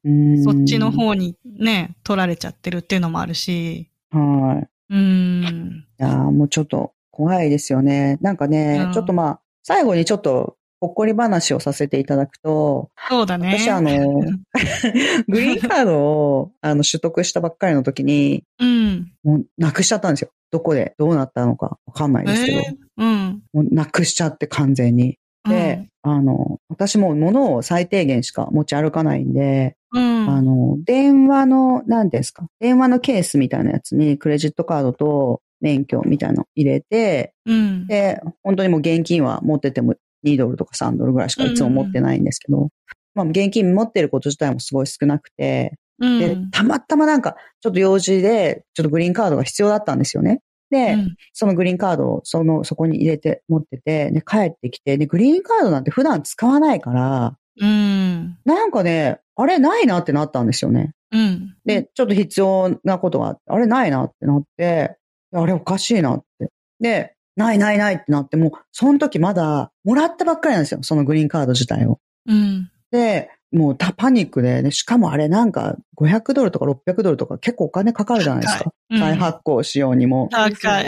Speaker 1: そっちの方にね、取られちゃってるっていうのもあるし。
Speaker 2: はい。
Speaker 1: うん。
Speaker 2: いやーもうちょっと怖いですよね。なんかね、
Speaker 1: うん
Speaker 2: ちょっとまあ、最後にちょっと、ほっこり話をさせていただくと、
Speaker 1: そうだね。
Speaker 2: 私あの、グリーンカードをあの取得したばっかりの時に、
Speaker 1: うん。
Speaker 2: もうなくしちゃったんですよ。どこでどうなったのかわかんないですけど、
Speaker 1: えーうん。
Speaker 2: もうなくしちゃって完全に。で、あの、私も物を最低限しか持ち歩かないんで、
Speaker 1: うん。
Speaker 2: あの、電話の、何ですか？電話のケースみたいなやつにクレジットカードと免許みたいなの入れて、
Speaker 1: うん。
Speaker 2: で、本当にもう現金は持ってても2ドルとか3ドルぐらいしかいつも持ってないんですけど、まあ現金持ってること自体もすごい少なくて、
Speaker 1: うん。
Speaker 2: で、たまたまなんか、ちょっと用事で、ちょっとグリーンカードが必要だったんですよね。で、
Speaker 1: うん
Speaker 2: そのグリーンカードをその、そこに入れて持ってて、で、帰ってきて、で、グリーンカードなんて普段使わないから、
Speaker 1: うん。
Speaker 2: なんかね、あれないなってなったんですよね。
Speaker 1: うん。
Speaker 2: で、ちょっと必要なことがあって、あれないなってなって、あれおかしいなって。で、ないないないってなって、もう、その時まだ、もらったばっかりなんですよ、そのグリーンカード自体を。
Speaker 1: うん。
Speaker 2: で、もうたパニックで、でしかもあれなんか500ドルとか600ドルとか結構お金かかるじゃないですか。
Speaker 1: うん
Speaker 2: 再発行しようにも。
Speaker 1: 高い。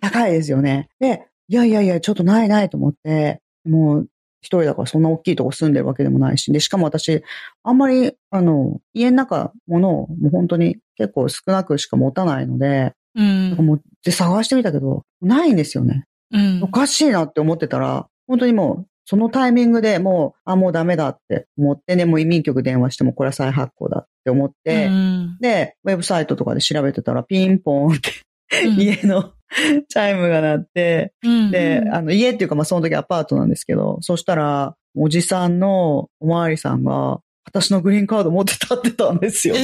Speaker 2: 高いですよね。で、いやいやいや、ちょっとないないと思って、もう一人だからそんな大きいとこ住んでるわけでもないし、で、しかも私、あんまり、あの、家の中、物をもう本当に結構少なくしか持たないので、
Speaker 1: うん。
Speaker 2: もう、で、探してみたけど、ないんですよね。
Speaker 1: うん
Speaker 2: おかしいなって思ってたら、本当にもう、そのタイミングでもう、あ、もうダメだって思ってね、もう移民局電話してもこれは再発行だって思って、
Speaker 1: うん
Speaker 2: で、ウェブサイトとかで調べてたら、ピンポーンって
Speaker 1: うん
Speaker 2: 家のチャイムが鳴って、
Speaker 1: うん
Speaker 2: で、
Speaker 3: うん
Speaker 2: あの、家っていうか、まあ、その時アパートなんですけど、そしたら、おじさんのおまわりさんが、私のグリーンカード持って立ってたんですよね。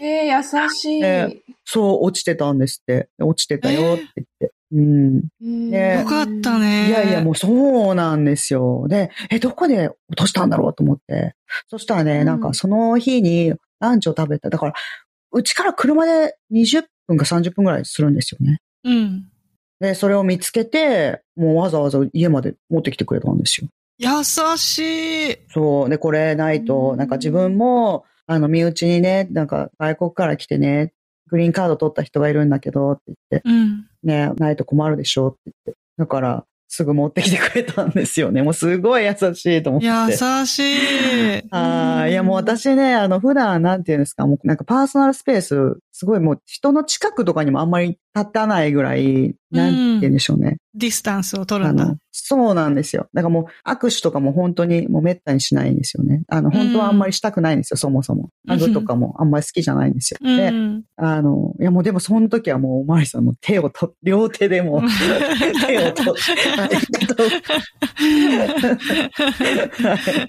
Speaker 1: ええ
Speaker 3: えー、優しい。
Speaker 2: えそう、落ちてたんですって。落ちてたよって言って。うん。ね
Speaker 1: よかった。ね。
Speaker 2: いやいや、もうそうなんですよ。で、え、どこで落としたんだろうと思って。そしたらね、
Speaker 3: うん
Speaker 2: なんかその日にランチを食べた。だから、うちから車で20分か30分ぐらいするんですよね。
Speaker 1: うん。
Speaker 2: で、それを見つけて、もうわざわざ家まで持ってきてくれたんですよ。
Speaker 1: 優しい。
Speaker 2: そう。で、これないと、なんか自分も、あの、身内にね、なんか外国から来てね、グリーンカード取った人がいるんだけど、って言って、
Speaker 1: うん。
Speaker 2: ね、ないと困るでしょって言って。だから、すぐ持ってきてくれたんですよね。もうすごい優しいと思って。
Speaker 1: 優しい。
Speaker 2: ああ、いやもう私ね、あの、普段なんていうんですか、もうなんかパーソナルスペース、すごいもう人の近くとかにもあんまり立たないぐらい、なんて言うんでしょうね。
Speaker 1: ディスタンスを取るんだ
Speaker 2: そうなんですよ。だからもう握手とかも本当にもう滅多にしないんですよね。あの、本当はあんまりしたくないんですよ、そもそも。ハグとかもあんまり好きじゃないんですよ。
Speaker 1: う
Speaker 2: で、
Speaker 1: ん。
Speaker 2: あの、いやもうでもその時はもうおまわりさんの手をと、両手でもう 手をとう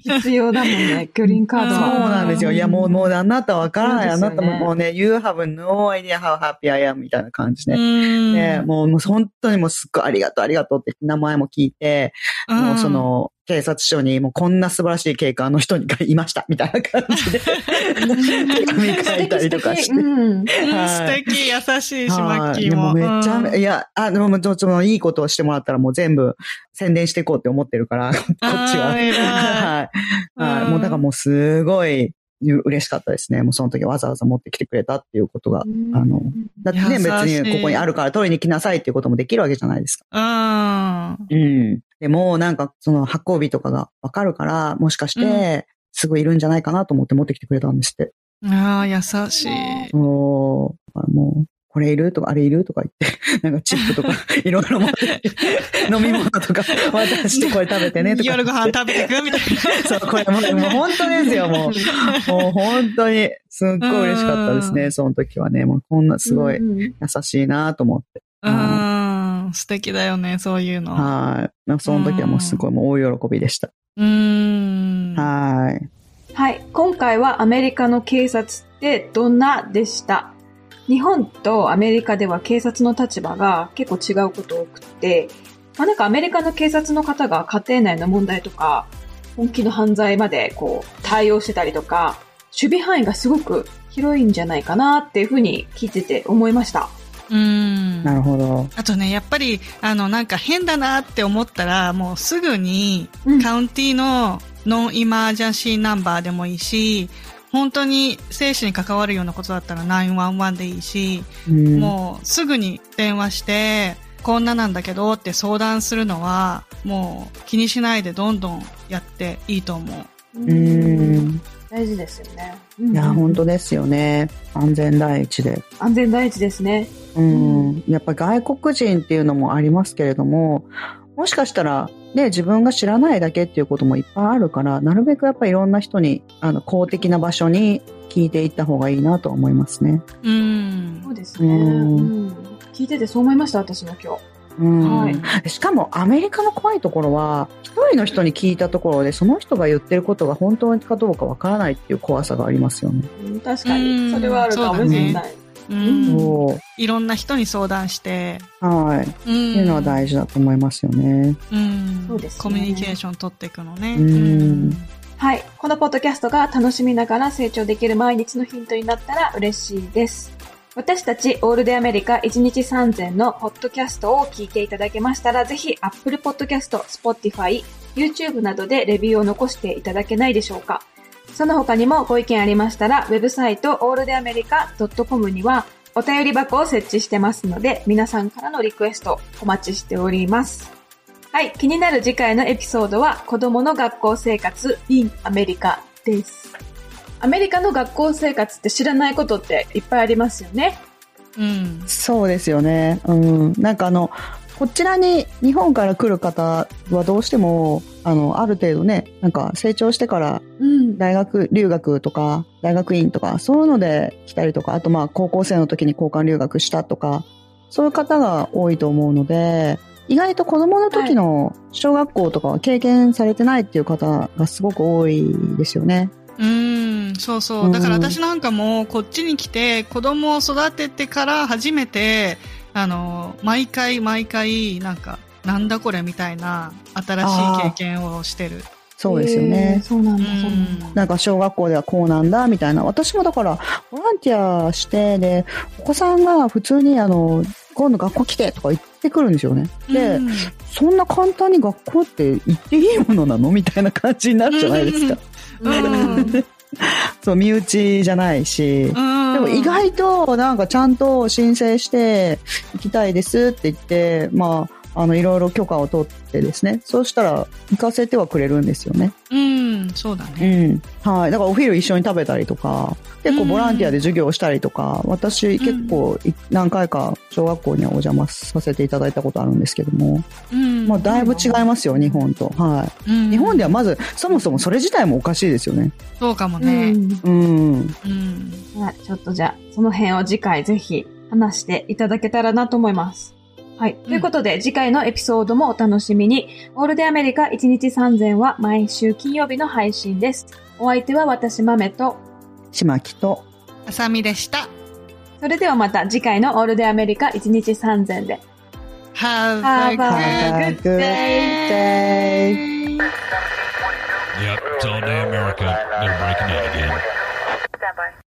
Speaker 3: 必要だもんね、グリーンカード
Speaker 2: そう
Speaker 3: は。
Speaker 2: なんですよ。いや、もう、もう、あなたわからない。あなたももうね、you have no idea how happy I am みたいな感じで。
Speaker 1: うん
Speaker 2: ね、もう、もう本当にもうすっごいありがとう、ありがとうって名前も聞いて、もうそ、の、警察署にもうこんな素晴らしい警官の人がいました、みたいな感じで、手紙書いたりとかして。
Speaker 3: うん。
Speaker 1: うん優しいし、マッキーも。
Speaker 2: めっちゃ、
Speaker 1: うん
Speaker 2: いや、あ、でも、ちょ、ちょ、いいことをしてもらったらもう全部宣伝していこうって思ってるから、こっちは。はい。はい。
Speaker 1: うん
Speaker 2: もうだからもうすごい嬉しかったですね。もうその時わざわざ持ってきてくれたっていうことが。あの、だってね、別にここにあるから取りに来なさいっていうこともできるわけじゃないですか。
Speaker 1: うん。
Speaker 2: うん。でも、なんか、その発行日とかがわかるから、もしかして、すぐいるんじゃないかなと思って持ってきてくれたんですって。
Speaker 1: ああ、優しい。
Speaker 2: もう、だからもう、これいる？とか、あれいる？とか言って、なんかチップとか、いろいろ持って飲み物とか 渡してこれ食べてねとか。
Speaker 1: 夜ご飯食べてくみたい
Speaker 2: そう、これもう、もう本当ですよ、もう。もう本当に、すっごい嬉しかったですね、
Speaker 1: うん
Speaker 2: その時はね。もうこんなすごい
Speaker 3: うん
Speaker 2: 優しいなと思って。
Speaker 1: な。うん。素敵だよね、そういうの。
Speaker 2: はい。なんかその時はもうすごいもう大喜びでした。
Speaker 1: うん。
Speaker 2: はい。
Speaker 3: はい。今回はアメリカの警察ってどんなでした？日本とアメリカでは警察の立場が結構違うこと多くって、まあ、なんかアメリカの警察の方が家庭内の問題とか、本気の犯罪までこう対応してたりとか、守備範囲がすごく広いんじゃないかなっていうふうに聞いてて思いました。
Speaker 1: うん。
Speaker 2: なるほど。
Speaker 1: あとね、やっぱり、あの、なんか変だなって思ったら、もうすぐに、
Speaker 3: うん
Speaker 1: カウンティのノンイマージャンシーナンバーでもいいし、本当に生死に関わるようなことだったら911でいいし、
Speaker 2: うん、
Speaker 1: もうすぐに電話して、こんななんだけどって相談するのは、もう気にしないでどんどんやっていいと思う。
Speaker 2: うん。
Speaker 3: 大事ですよね。
Speaker 2: いや、本当ですよね。安全第一で。
Speaker 3: 安全第一ですね。
Speaker 2: うん。やっぱ外国人っていうのもありますけれども、もしかしたら、ね、自分が知らないだけっていうこともいっぱいあるから、なるべくやっぱりいろんな人に、あの、公的な場所に聞いていった方がいいなと思いますね。
Speaker 1: うん
Speaker 3: そ。うですね。
Speaker 2: うん
Speaker 3: うん聞いててそう思いました、私も今日。
Speaker 2: うん
Speaker 3: はい
Speaker 2: しかもアメリカの怖いところは、一人の人に聞いたところで、その人が言ってることが本当かどうかわからないっていう怖さがありますよね。
Speaker 3: うん確か
Speaker 1: う
Speaker 3: に。
Speaker 1: ん
Speaker 3: それはあるかもしれない。
Speaker 1: うん。いろんな人に相談して、
Speaker 2: はい。っていうのは大事だと思いますよね。
Speaker 1: うん
Speaker 3: そうですね
Speaker 1: コミュニケーション取っていくのね。
Speaker 2: うん
Speaker 3: はい。このポッドキャストが楽しみながら成長できる毎日のヒントになったら嬉しいです。私たちオールデアメリカ1日3000のポッドキャストを聞いていただけましたら、ぜひ Apple Podcast、Spotify、YouTube などでレビューを残していただけないでしょうか。その他にもご意見ありましたら、ウェブサイトオールデアメリカ .com にはお便り箱を設置してますので、皆さんからのリクエストお待ちしております。はい、気になる次回のエピソードは子供の学校生活 in アメリカです。アメリカの学校生活って知らないことっていっぱいありますよね。
Speaker 1: うん。
Speaker 2: そうですよね。うん。なんかあの、こちらに日本から来る方はどうしても、あの、ある程度ね、なんか成長してから
Speaker 3: うん。
Speaker 2: 大学留学とか、大学院とか、そういうので来たりとか、あとまあ高校生の時に交換留学したとか、そういう方が多いと思うので、意外と子供の時の小学校とかは経験されてないっていう方がすごく多いですよね。
Speaker 1: うん、そうそうう。
Speaker 2: ん
Speaker 1: だから私なんかもこっちに来て子供を育ててから初めて、あの、毎回毎回、なんか、なんだこれみたいな新しい経験をしてる。
Speaker 2: そうですよね。
Speaker 3: そうなんだ、
Speaker 1: うん
Speaker 3: そうなんだ。
Speaker 2: なんか小学校ではこうなんだみたいな。私もだからボランティアして、で、お子さんが普通にあの、今度学校来てとか言ってくるんですよね。で、
Speaker 1: うん
Speaker 2: そんな簡単に学校って行っていいものなの？みたいな感じになるじゃないですか。
Speaker 3: うん
Speaker 2: そう、身内じゃないし。
Speaker 1: うん
Speaker 2: でも意外となんかちゃんと申請して行きたいですって言って、まあ、あの、いろいろ許可を取ってですね。そうしたら行かせてはくれるんですよね。
Speaker 1: うん、そうだ
Speaker 2: う
Speaker 1: ね。
Speaker 2: ん。はい。だからお昼一緒に食べたりとか、結構ボランティアで授業をしたりとか、私結構い何回か小学校にはお邪魔させていただいたことあるんですけども、
Speaker 1: うん。
Speaker 2: まあだいぶ違いますよ、日本と。はい。
Speaker 1: うん
Speaker 2: 日本ではまず、そもそもそれ自体もおかしいですよね。
Speaker 1: そうかも
Speaker 3: う
Speaker 1: ね。
Speaker 3: ん
Speaker 2: うん。
Speaker 1: うん。
Speaker 3: はい、ちょっとじゃあ、その辺を次回ぜひ話していただけたらなと思います。はい。ということで、次回のエピソードもお楽しみに。オールデンアメリカ1日3000は毎週金曜日の配信です。お相手は私、豆と、
Speaker 2: 島木と、
Speaker 1: あさみでした。
Speaker 3: それではまた次回のオールデンアメリカ1日3000で。
Speaker 1: Have
Speaker 3: Have
Speaker 1: a good
Speaker 3: good
Speaker 1: day.
Speaker 4: Yep, it's all day America. They're breaking in again.
Speaker 5: Stand by.